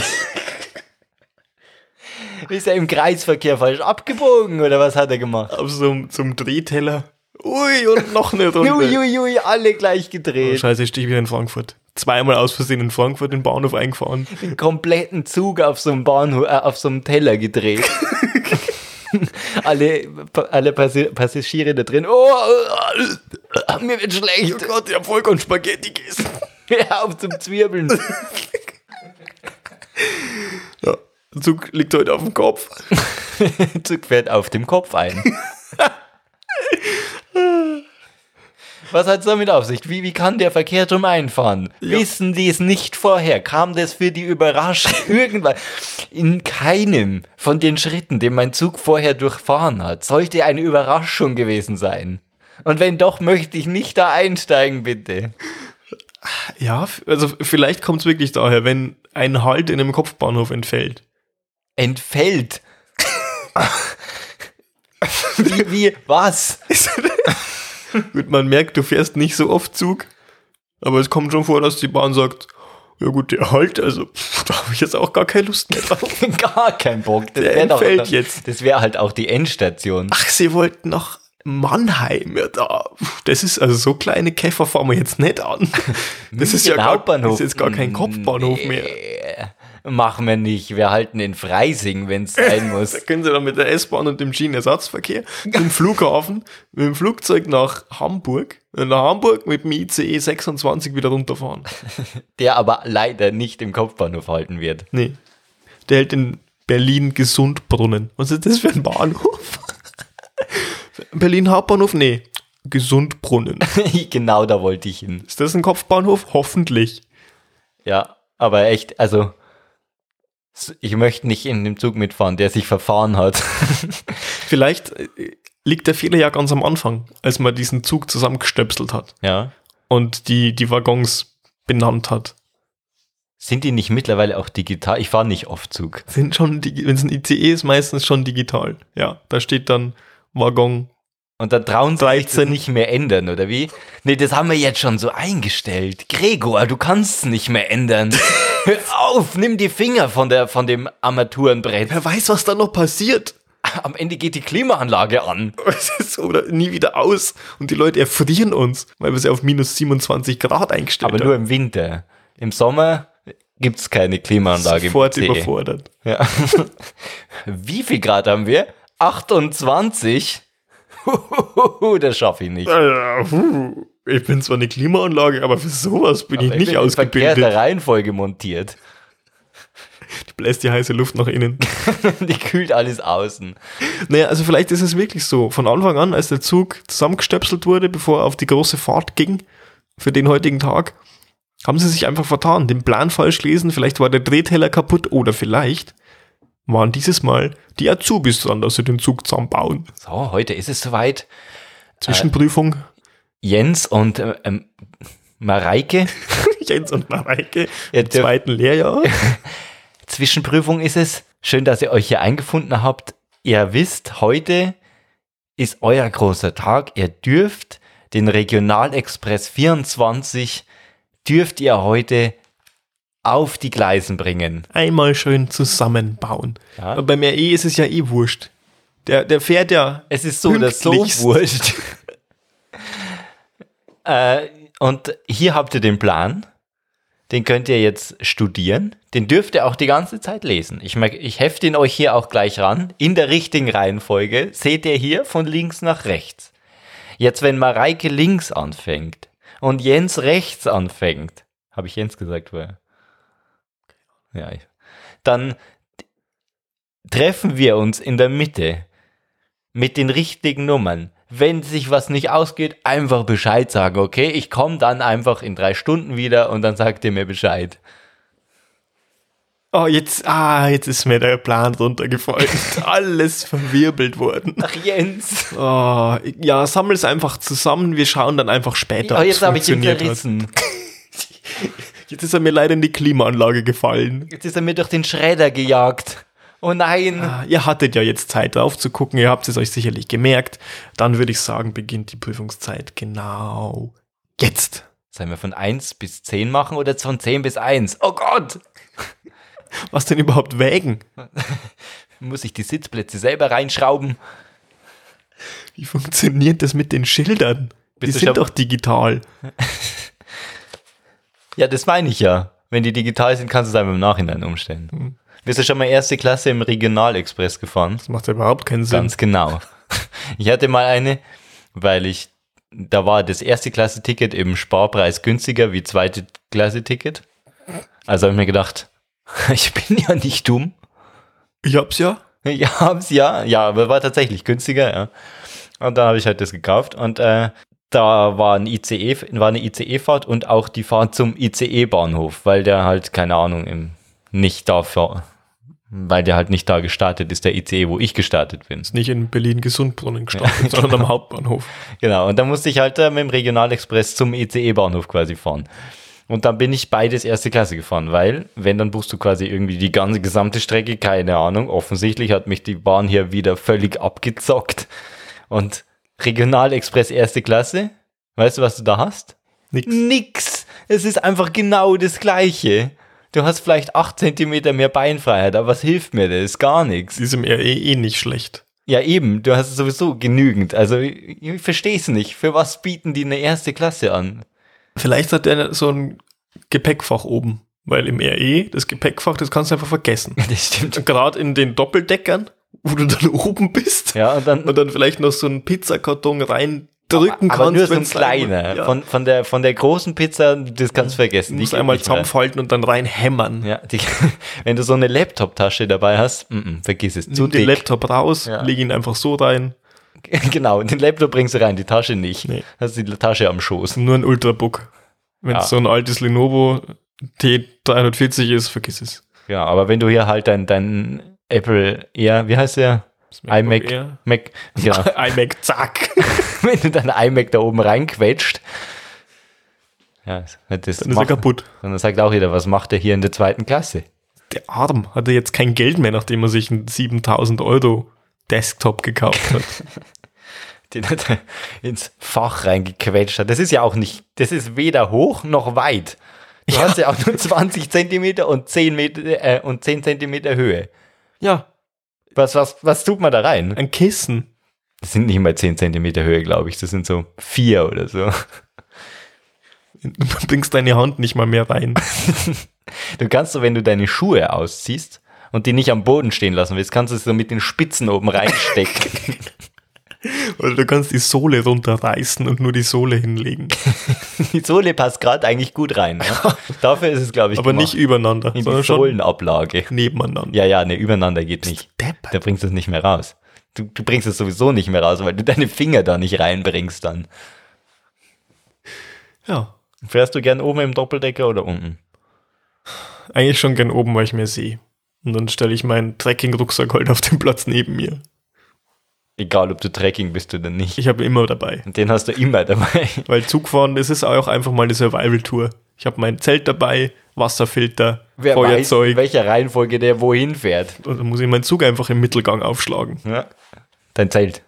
Speaker 2: Ist er im Kreisverkehr falsch abgebogen oder was hat er gemacht?
Speaker 1: Auf so zum Drehteller. Ui, und noch eine Runde.
Speaker 2: Ui, ui, ui, alle gleich
Speaker 1: Oh,
Speaker 2: gedreht.
Speaker 1: scheiße, ich stehe wieder in Frankfurt. Zweimal aus Versehen in Frankfurt in den Bahnhof eingefahren.
Speaker 2: Den kompletten Zug auf so einem Bahnhof, äh, auf so einem Teller gedreht. alle alle Passi Passagiere da drin. Oh, äh, mir wird schlecht.
Speaker 1: Oh Gott, ich hab vollkommen Spaghetti gegessen.
Speaker 2: Hör auf zum Zwirbeln.
Speaker 1: Ja, der Zug liegt heute auf dem Kopf.
Speaker 2: Zug fährt auf dem Kopf ein. Was hat es damit auf sich? Wie, wie kann der Verkehr drum einfahren? Wissen die es nicht vorher? Kam das für die Überraschung irgendwann? In keinem von den Schritten, den mein Zug vorher durchfahren hat, sollte eine Überraschung gewesen sein. Und wenn doch, möchte ich nicht da einsteigen, bitte.
Speaker 1: Ja, also vielleicht kommt es wirklich daher, wenn ein Halt in einem Kopfbahnhof entfällt.
Speaker 2: Entfällt. wie, wie, was?
Speaker 1: Gut, man merkt, du fährst nicht so oft Zug, aber es kommt schon vor, dass die Bahn sagt, ja gut, der Halt, also pff, da habe ich jetzt auch gar keine Lust mehr drauf.
Speaker 2: Gar kein Bock. Das
Speaker 1: Der
Speaker 2: wär doch-
Speaker 1: entfällt jetzt.
Speaker 2: Das wäre halt auch die Endstation.
Speaker 1: Ach, sie wollten nach Mannheim, ja da. Das ist, also so kleine Käfer fahren wir jetzt nicht an. Das ist ja gar, ist jetzt gar kein Kopfbahnhof mehr.
Speaker 2: Machen wir nicht. Wir halten in Freising, wenn es sein muss.
Speaker 1: Da können sie dann mit der S-Bahn und dem Schienenersatzverkehr im Flughafen mit dem Flugzeug nach Hamburg, äh, nach Hamburg mit dem ICE 26 wieder runterfahren.
Speaker 2: Der aber leider nicht im Kopfbahnhof halten wird.
Speaker 1: Nee. Der hält in Berlin-Gesundbrunnen. Was ist das für ein Bahnhof? Berlin Hauptbahnhof? Nee. Gesundbrunnen.
Speaker 2: genau da wollte ich hin.
Speaker 1: Ist das ein Kopfbahnhof? Hoffentlich.
Speaker 2: Ja, aber echt, also ich möchte nicht in dem Zug mitfahren, der sich verfahren hat.
Speaker 1: Vielleicht äh, liegt der Fehler ja ganz am Anfang, als man diesen Zug zusammengestöpselt hat
Speaker 2: ja.
Speaker 1: und die, die Waggons benannt hat.
Speaker 2: Sind die nicht mittlerweile auch digital? Ich fahre nicht oft Zug.
Speaker 1: Sind schon, wenn es ein ICE ist, meistens schon digital. Ja, da steht dann Waggon.
Speaker 2: Und dann trauen sie sich das
Speaker 1: 13.
Speaker 2: nicht mehr ändern, oder wie? Nee, das haben wir jetzt schon so eingestellt. Gregor, du kannst es nicht mehr ändern. Hör auf, nimm die Finger von, der, von dem Armaturenbrett.
Speaker 1: Wer weiß, was da noch passiert.
Speaker 2: Am Ende geht die Klimaanlage an.
Speaker 1: Es ist so, oder nie wieder aus. Und die Leute erfrieren uns, weil wir sie auf minus 27 Grad eingestellt
Speaker 2: Aber nur im Winter. Im Sommer gibt's keine Klimaanlage. im
Speaker 1: Sofort überfordert.
Speaker 2: Ja. Wie viel Grad haben wir? 28? Das schaffe ich nicht.
Speaker 1: Ich bin zwar eine Klimaanlage, aber für sowas bin ich
Speaker 2: Ich
Speaker 1: nicht
Speaker 2: bin in verkehrter
Speaker 1: ausgebildet.
Speaker 2: Reihenfolge montiert.
Speaker 1: Die bläst die heiße Luft nach innen.
Speaker 2: Die kühlt alles außen.
Speaker 1: Naja, also vielleicht ist es wirklich so. Von Anfang an, als der Zug zusammengestöpselt wurde, bevor er auf die große Fahrt ging, für den heutigen Tag, haben sie sich einfach vertan, den Plan falsch gelesen, vielleicht war der Drehteller kaputt oder vielleicht waren dieses Mal die Azubis dran, dass sie den Zug zusammenbauen.
Speaker 2: So, heute ist es soweit.
Speaker 1: Zwischenprüfung,
Speaker 2: Jens und äh, ähm, Mareike.
Speaker 1: Jens und Mareike
Speaker 2: Ja,
Speaker 1: im zweiten Lehrjahr.
Speaker 2: Zwischenprüfung ist es. Schön, dass ihr euch hier eingefunden habt. Ihr wisst, heute ist euer großer Tag. Ihr dürft den Regionalexpress 24 dürft ihr heute auf die Gleisen bringen.
Speaker 1: Einmal schön zusammenbauen.
Speaker 2: Ja.
Speaker 1: Aber beim RE ist es ja eh wurscht. Der, der fährt ja
Speaker 2: Es ist so oder so wurscht. äh, und hier habt ihr den Plan. Den könnt ihr jetzt studieren. Den dürft ihr auch die ganze Zeit lesen. Ich, merk, ich hefte ihn euch hier auch gleich ran. In der richtigen Reihenfolge seht ihr hier von links nach rechts. Jetzt, wenn Mareike links anfängt und Jens rechts anfängt, habe ich Jens gesagt, vorher? Ja, dann treffen wir uns in der Mitte mit den richtigen Nummern. Wenn sich was nicht ausgeht, einfach Bescheid sagen, okay? Ich komme dann einfach in drei Stunden wieder und dann sagt ihr mir Bescheid.
Speaker 1: Oh, jetzt, ah, jetzt ist mir der Plan runtergefallen. Alles verwirbelt worden.
Speaker 2: Ach, Jens.
Speaker 1: Oh, ja, sammel's einfach zusammen. Wir schauen dann einfach später.
Speaker 2: Oh, jetzt habe ich ihn verrissen.
Speaker 1: Jetzt ist er mir leider in die Klimaanlage gefallen.
Speaker 2: Jetzt ist er mir durch den Schredder gejagt. Oh nein.
Speaker 1: Ah, Ihr hattet ja jetzt Zeit drauf zu gucken. Ihr habt es euch sicherlich gemerkt. Dann würde ich sagen, beginnt die Prüfungszeit genau jetzt.
Speaker 2: Sollen wir von 1 bis 10 machen oder von 10 bis 1? Oh Gott.
Speaker 1: Was denn überhaupt wägen?
Speaker 2: Muss ich die Sitzplätze selber reinschrauben?
Speaker 1: Wie funktioniert das mit den Schildern? Die
Speaker 2: Bist du
Speaker 1: sind doch digital.
Speaker 2: Ja, das meine ich ja. Wenn die digital sind, kannst du es einfach im Nachhinein umstellen. Bist du schon mal erste Klasse im Regionalexpress gefahren?
Speaker 1: Das macht ja überhaupt keinen Sinn.
Speaker 2: Ganz genau. Ich hatte mal eine, weil ich, da war das erste Klasse-Ticket im Sparpreis günstiger wie zweite Klasse-Ticket. Also habe ich mir gedacht, ich bin ja nicht dumm.
Speaker 1: Ich hab's ja.
Speaker 2: Ja, hab's ja, ja, aber war tatsächlich günstiger, ja. Und da habe ich halt das gekauft und äh, da war ein ICE, war eine ICE-Fahrt und auch die Fahrt zum ICE-Bahnhof, weil der halt, keine Ahnung, im, nicht da, fahr- weil der halt nicht da gestartet ist, der ICE, wo ich gestartet bin.
Speaker 1: Nicht in Berlin-Gesundbrunnen gestartet, sondern am Hauptbahnhof.
Speaker 2: Genau, und da musste ich halt äh, mit dem Regionalexpress zum ICE-Bahnhof quasi fahren. Und dann bin ich beides erste Klasse gefahren, weil, wenn, dann buchst du quasi irgendwie die ganze gesamte Strecke, keine Ahnung. Offensichtlich hat mich die Bahn hier wieder völlig abgezockt. Und Regionalexpress erste Klasse, weißt du, was du da hast?
Speaker 1: Nix.
Speaker 2: Nix. Es ist einfach genau das Gleiche. Du hast vielleicht 8 Zentimeter mehr Beinfreiheit, aber was hilft mir das? Gar nichts.
Speaker 1: Ist im RE eh nicht schlecht.
Speaker 2: Ja, eben, du hast sowieso genügend. Also, ich, ich verstehe es nicht. Für was bieten die eine erste Klasse an?
Speaker 1: Vielleicht hat der so ein Gepäckfach oben. Weil im RE, das Gepäckfach, das kannst du einfach vergessen.
Speaker 2: Das stimmt.
Speaker 1: Gerade in den Doppeldeckern, wo du dann oben bist.
Speaker 2: Ja, und dann,
Speaker 1: Und dann vielleicht noch so einen Pizzakarton rein drücken
Speaker 2: aber
Speaker 1: kannst.
Speaker 2: nur so ein kleiner.
Speaker 1: Ja.
Speaker 2: Von, von, der, von der großen Pizza, das kannst du vergessen.
Speaker 1: Du musst einmal
Speaker 2: nicht
Speaker 1: zusammenfalten und dann reinhämmern.
Speaker 2: Ja, die, wenn du so eine Laptop-Tasche dabei hast, mm, mm, vergiss es. Zu
Speaker 1: Nimm den
Speaker 2: dick.
Speaker 1: Laptop raus,
Speaker 2: Ja.
Speaker 1: leg ihn einfach so rein.
Speaker 2: genau, den Laptop bringst du rein, die Tasche nicht.
Speaker 1: Nee.
Speaker 2: Hast die Tasche am Schoß.
Speaker 1: Nur ein Ultrabook. Wenn
Speaker 2: Ja.
Speaker 1: es so ein altes Lenovo T340 ist, vergiss es.
Speaker 2: Ja, aber wenn du hier halt dein, dein Apple Air, wie heißt der? IMac,
Speaker 1: Air.
Speaker 2: Mac, genau.
Speaker 1: iMac, zack.
Speaker 2: wenn du dein iMac da oben reinquetscht, ja, das
Speaker 1: Dann ist er
Speaker 2: macht-
Speaker 1: kaputt.
Speaker 2: Und dann sagt auch jeder, was macht er hier in der zweiten Klasse?
Speaker 1: Der Arm hatte jetzt kein Geld mehr, nachdem er sich einen 7000 Euro Desktop gekauft hat.
Speaker 2: Den hat er ins Fach reingequetscht hat. Das ist ja auch nicht, das ist weder hoch noch weit. Du hast ja auch nur 20 Zentimeter und 10 Meter äh, und 10 Zentimeter Höhe.
Speaker 1: Ja,
Speaker 2: Was, was, was tut man da rein?
Speaker 1: ein Kissen.
Speaker 2: Das sind nicht mal 10 Zentimeter Höhe, glaube ich. Das sind so vier oder so.
Speaker 1: Du bringst deine Hand nicht mal mehr rein.
Speaker 2: Du kannst so, wenn du deine Schuhe ausziehst und die nicht am Boden stehen lassen willst, kannst du es so mit den Spitzen oben reinstecken.
Speaker 1: Oder du kannst die Sohle runterreißen und nur die Sohle hinlegen.
Speaker 2: die Sohle passt gerade eigentlich gut rein. Ne? Dafür ist es, glaube ich,
Speaker 1: Aber
Speaker 2: gemacht.
Speaker 1: nicht übereinander,
Speaker 2: in
Speaker 1: sondern
Speaker 2: die Sohlenablage.
Speaker 1: nebeneinander.
Speaker 2: Ja, ja, ne, übereinander geht nicht.
Speaker 1: Depp.
Speaker 2: Da bringst du es nicht mehr raus. Du, du bringst es sowieso nicht mehr raus, weil du deine Finger da nicht reinbringst dann.
Speaker 1: Ja.
Speaker 2: Fährst du gern oben im Doppeldecker oder unten?
Speaker 1: Eigentlich schon gern oben, weil ich mehr sehe. Und dann stelle ich meinen Trekking-Rucksack halt auf den Platz neben mir.
Speaker 2: Egal, ob du Trekking bist oder nicht.
Speaker 1: Ich habe immer dabei.
Speaker 2: Und den hast du immer dabei.
Speaker 1: Weil Zugfahren, das ist auch einfach mal eine Survival-Tour. Ich habe mein Zelt dabei, Wasserfilter,
Speaker 2: Wer weiß, in
Speaker 1: Feuerzeug.
Speaker 2: welcher Reihenfolge der wohin fährt.
Speaker 1: Und dann muss ich meinen Zug einfach im Mittelgang aufschlagen.
Speaker 2: Ja. Dein Zelt.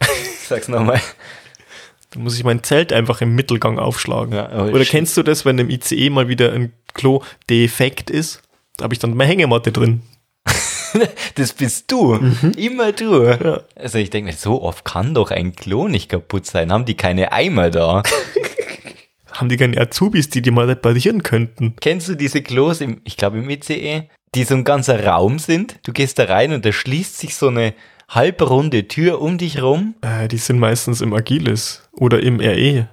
Speaker 2: Sag's nochmal.
Speaker 1: Dann muss ich mein Zelt einfach im Mittelgang aufschlagen.
Speaker 2: Ja,
Speaker 1: Oder kennst du das, wenn im ICE mal wieder ein Klo defekt ist? Da habe ich dann meine Hängematte drin.
Speaker 2: Das bist du. Immer du.
Speaker 1: Ja.
Speaker 2: Also ich denke mir, so oft kann doch ein Klo nicht kaputt sein. Haben die keine Eimer da?
Speaker 1: Haben die keine Azubis, die die mal reparieren könnten?
Speaker 2: Kennst du diese Klos, im, ich glaube im ICE, die so ein ganzer Raum sind? Du gehst da rein und da schließt sich so eine halbrunde Tür um dich rum.
Speaker 1: Äh, die sind meistens im Agilis oder im. RE.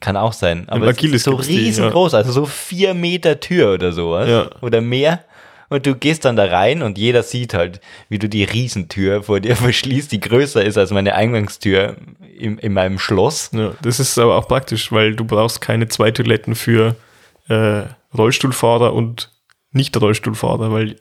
Speaker 2: Kann auch sein. Aber es
Speaker 1: Agilis
Speaker 2: ist so
Speaker 1: gibt's die,
Speaker 2: riesengroß, also so vier Meter Tür oder sowas.
Speaker 1: Ja.
Speaker 2: Oder mehr. Und du gehst dann da rein und jeder sieht halt, wie du die Riesentür vor dir verschließt, die größer ist als meine Eingangstür in, in meinem Schloss.
Speaker 1: Ja, das ist aber auch praktisch, weil du brauchst keine zwei Toiletten für äh, Rollstuhlfahrer und Nicht-Rollstuhlfahrer, weil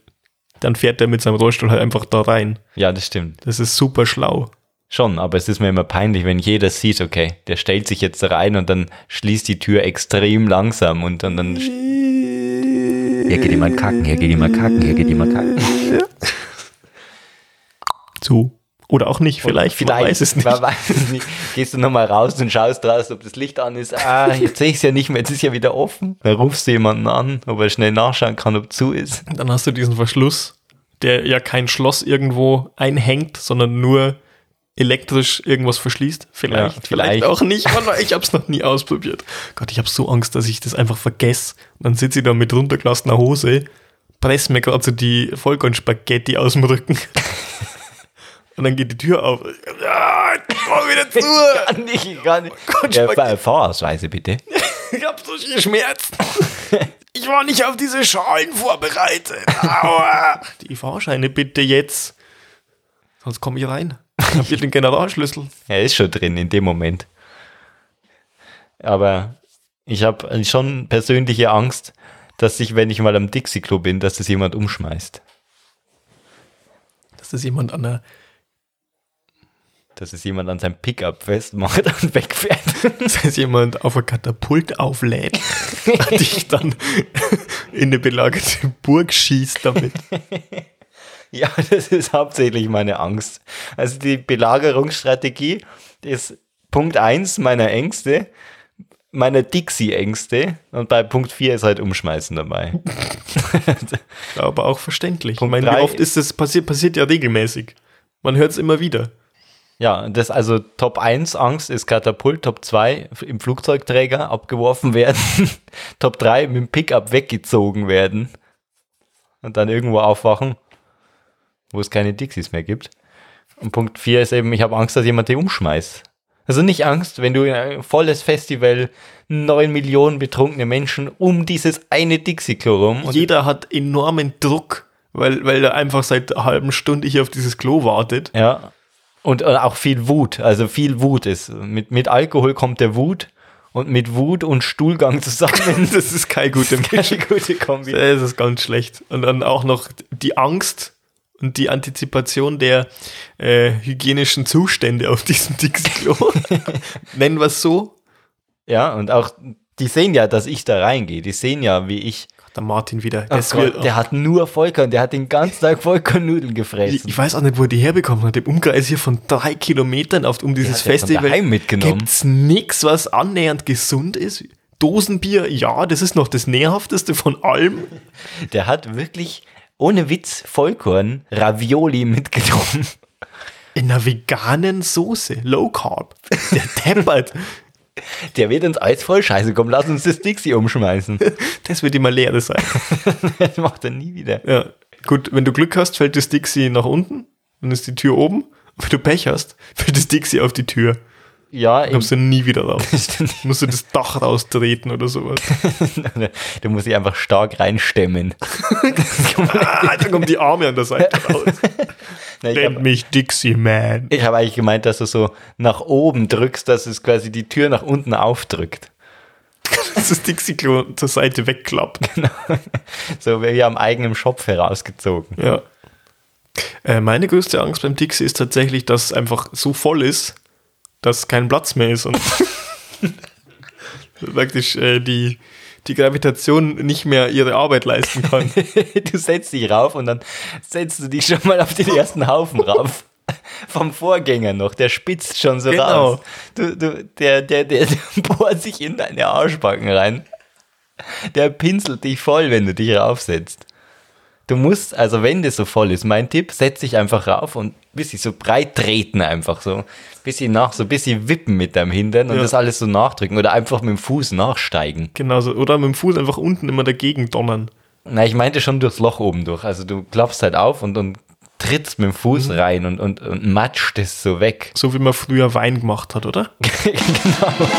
Speaker 1: dann fährt der mit seinem Rollstuhl halt einfach da rein.
Speaker 2: Ja, das stimmt.
Speaker 1: Das ist super schlau.
Speaker 2: Schon, aber es ist mir immer peinlich, wenn jeder sieht, okay, der stellt sich jetzt rein und dann schließt die Tür extrem langsam und dann, dann hier geht jemand kacken, hier geht jemand kacken, hier geht jemand kacken.
Speaker 1: Zu. Oder auch nicht, vielleicht,
Speaker 2: Vielleicht,
Speaker 1: man weiß es nicht.
Speaker 2: Man weiß es nicht. Gehst du nochmal raus und schaust raus, ob das Licht an ist. Ah, jetzt sehe ich es ja nicht mehr, jetzt ist ja wieder offen. Dann rufst du jemanden an, ob er schnell nachschauen kann, ob zu ist.
Speaker 1: Dann hast du diesen Verschluss, der ja kein Schloss irgendwo einhängt, sondern nur elektrisch irgendwas verschließt. Vielleicht,
Speaker 2: Ja,
Speaker 1: vielleicht,
Speaker 2: vielleicht.
Speaker 1: auch nicht. Ich habe es noch nie ausprobiert. Gott, ich habe so Angst, dass ich das einfach vergesse. Und dann sitze ich da mit runtergelassener Hose, presse mir gerade so die Vollkornspaghetti aus dem Rücken. Und dann geht die Tür auf. Ja, ich komm wieder zu.
Speaker 2: Kann nicht, kann nicht.
Speaker 1: Gott,
Speaker 2: Ja, Fahrausweise bitte.
Speaker 1: Ich hab so viel Schmerzen. Ich war nicht auf diese Schalen vorbereitet. Aua. Die Fahrscheine bitte jetzt. Sonst komme ich rein. Habt den Generalschlüssel?
Speaker 2: Er ist schon drin in dem Moment. Aber ich habe schon persönliche Angst, dass ich, wenn ich mal am Dixie-Klo bin, dass das jemand umschmeißt.
Speaker 1: Dass das jemand an der,
Speaker 2: Dass es jemand an seinem Pickup festmacht und wegfährt.
Speaker 1: dass das jemand auf ein Katapult auflädt und dich dann in eine belagerte Burg schießt damit.
Speaker 2: Ja, das ist hauptsächlich meine Angst. Also die Belagerungsstrategie ist Punkt 1 meiner Ängste, meiner Dixie-Ängste und bei Punkt 4 ist halt Umschmeißen dabei.
Speaker 1: Aber auch verständlich.
Speaker 2: Punkt
Speaker 1: ich meine, wie oft ist das passiert? Passiert ja regelmäßig. Man hört es immer wieder.
Speaker 2: Ja, das also Top 1 Angst ist Katapult, Top 2 im Flugzeugträger abgeworfen werden, Top 3 mit dem Pickup weggezogen werden und dann irgendwo aufwachen, wo es keine Dixies mehr gibt. Und Punkt 4 ist eben, ich habe Angst, dass jemand die umschmeißt. Also nicht Angst, wenn du in ein volles Festival, neun Millionen betrunkene Menschen um dieses eine Dixie-Klo rum. Und
Speaker 1: Jeder hat enormen Druck, weil, weil er einfach seit einer halben Stunde hier auf dieses Klo wartet.
Speaker 2: ja. Und, und auch viel Wut. Also viel Wut ist. Mit, mit Alkohol kommt der Wut. Und mit Wut und Stuhlgang zusammen.
Speaker 1: Das ist keine gute
Speaker 2: Keine gute Kombi.
Speaker 1: Das ist ganz schlecht. Und dann auch noch die Angst und die Antizipation der äh, hygienischen Zustände auf diesem Dixie-Klo. Nennen wir es so.
Speaker 2: Ja, und auch, die sehen ja, dass ich da reingehe. Die sehen ja, wie ich.
Speaker 1: Der Martin wieder. Das
Speaker 2: Gott,
Speaker 1: wird,
Speaker 2: der hat nur Vollkorn, der hat den ganzen Tag Vollkornnudeln
Speaker 1: ich,
Speaker 2: gefressen.
Speaker 1: ich weiß auch nicht, wo er die herbekommen hat. Im Umkreis hier von drei Kilometern auf, um dieses
Speaker 2: von
Speaker 1: Festival.
Speaker 2: mitgenommen.
Speaker 1: Gibt's nix, was annähernd gesund ist? Dosenbier, ja, das ist noch das Nährhafteste von allem.
Speaker 2: Der hat wirklich, ohne Witz, Vollkorn, Ravioli mitgenommen.
Speaker 1: In einer veganen Soße, Low Carb. Der deppert.
Speaker 2: Der wird uns alles voll scheiße kommen. Lass uns das Dixie umschmeißen.
Speaker 1: Das wird immer leer sein.
Speaker 2: Das macht er nie wieder.
Speaker 1: Ja. Gut, wenn du Glück hast, fällt das Dixie nach unten, dann ist die Tür oben. Wenn du Pech hast, fällt das Dixie auf die Tür.
Speaker 2: Ja,
Speaker 1: Dann kommst du nie wieder raus. Musst du das Dach raustreten oder sowas.
Speaker 2: du musst dich einfach stark reinstemmen.
Speaker 1: Ah, dann kommen die Arme an der Seite raus.
Speaker 2: Na, ich
Speaker 1: Nennt
Speaker 2: habe
Speaker 1: mich Dixie Man.
Speaker 2: hab eigentlich gemeint, dass du so nach oben drückst, dass es quasi die Tür nach unten aufdrückt.
Speaker 1: Dass das Dixie-Klo zur Seite wegklappt.
Speaker 2: So wie am eigenen Schopf herausgezogen.
Speaker 1: Ja. Äh, meine größte Angst beim Dixie ist tatsächlich, dass es einfach so voll ist, dass kein Platz mehr ist und praktisch äh, die, die Gravitation nicht mehr ihre Arbeit leisten kann.
Speaker 2: du setzt dich rauf und dann setzt du dich schon mal auf den ersten Haufen rauf. Vom Vorgänger noch, der spitzt schon so
Speaker 1: Genau.
Speaker 2: raus. Du, du, der, der, der, der bohrt sich in deine Arschbacken rein. Der pinselt dich voll, wenn du dich raufsetzt. Du musst, also wenn das so voll ist, mein Tipp, setz dich einfach rauf und ein bisschen so breit treten einfach so. Bisschen nach, so ein bisschen wippen mit deinem Hintern und
Speaker 1: Ja.
Speaker 2: das alles so nachdrücken oder einfach mit dem Fuß nachsteigen.
Speaker 1: Genauso. Oder mit dem Fuß einfach unten immer dagegen donnern.
Speaker 2: Na, ich meinte schon durchs Loch oben durch. Also du klappst halt auf und, und trittst mit dem Fuß rein und, und, und matscht es so weg.
Speaker 1: So wie man früher Wein gemacht hat, oder?
Speaker 2: genau.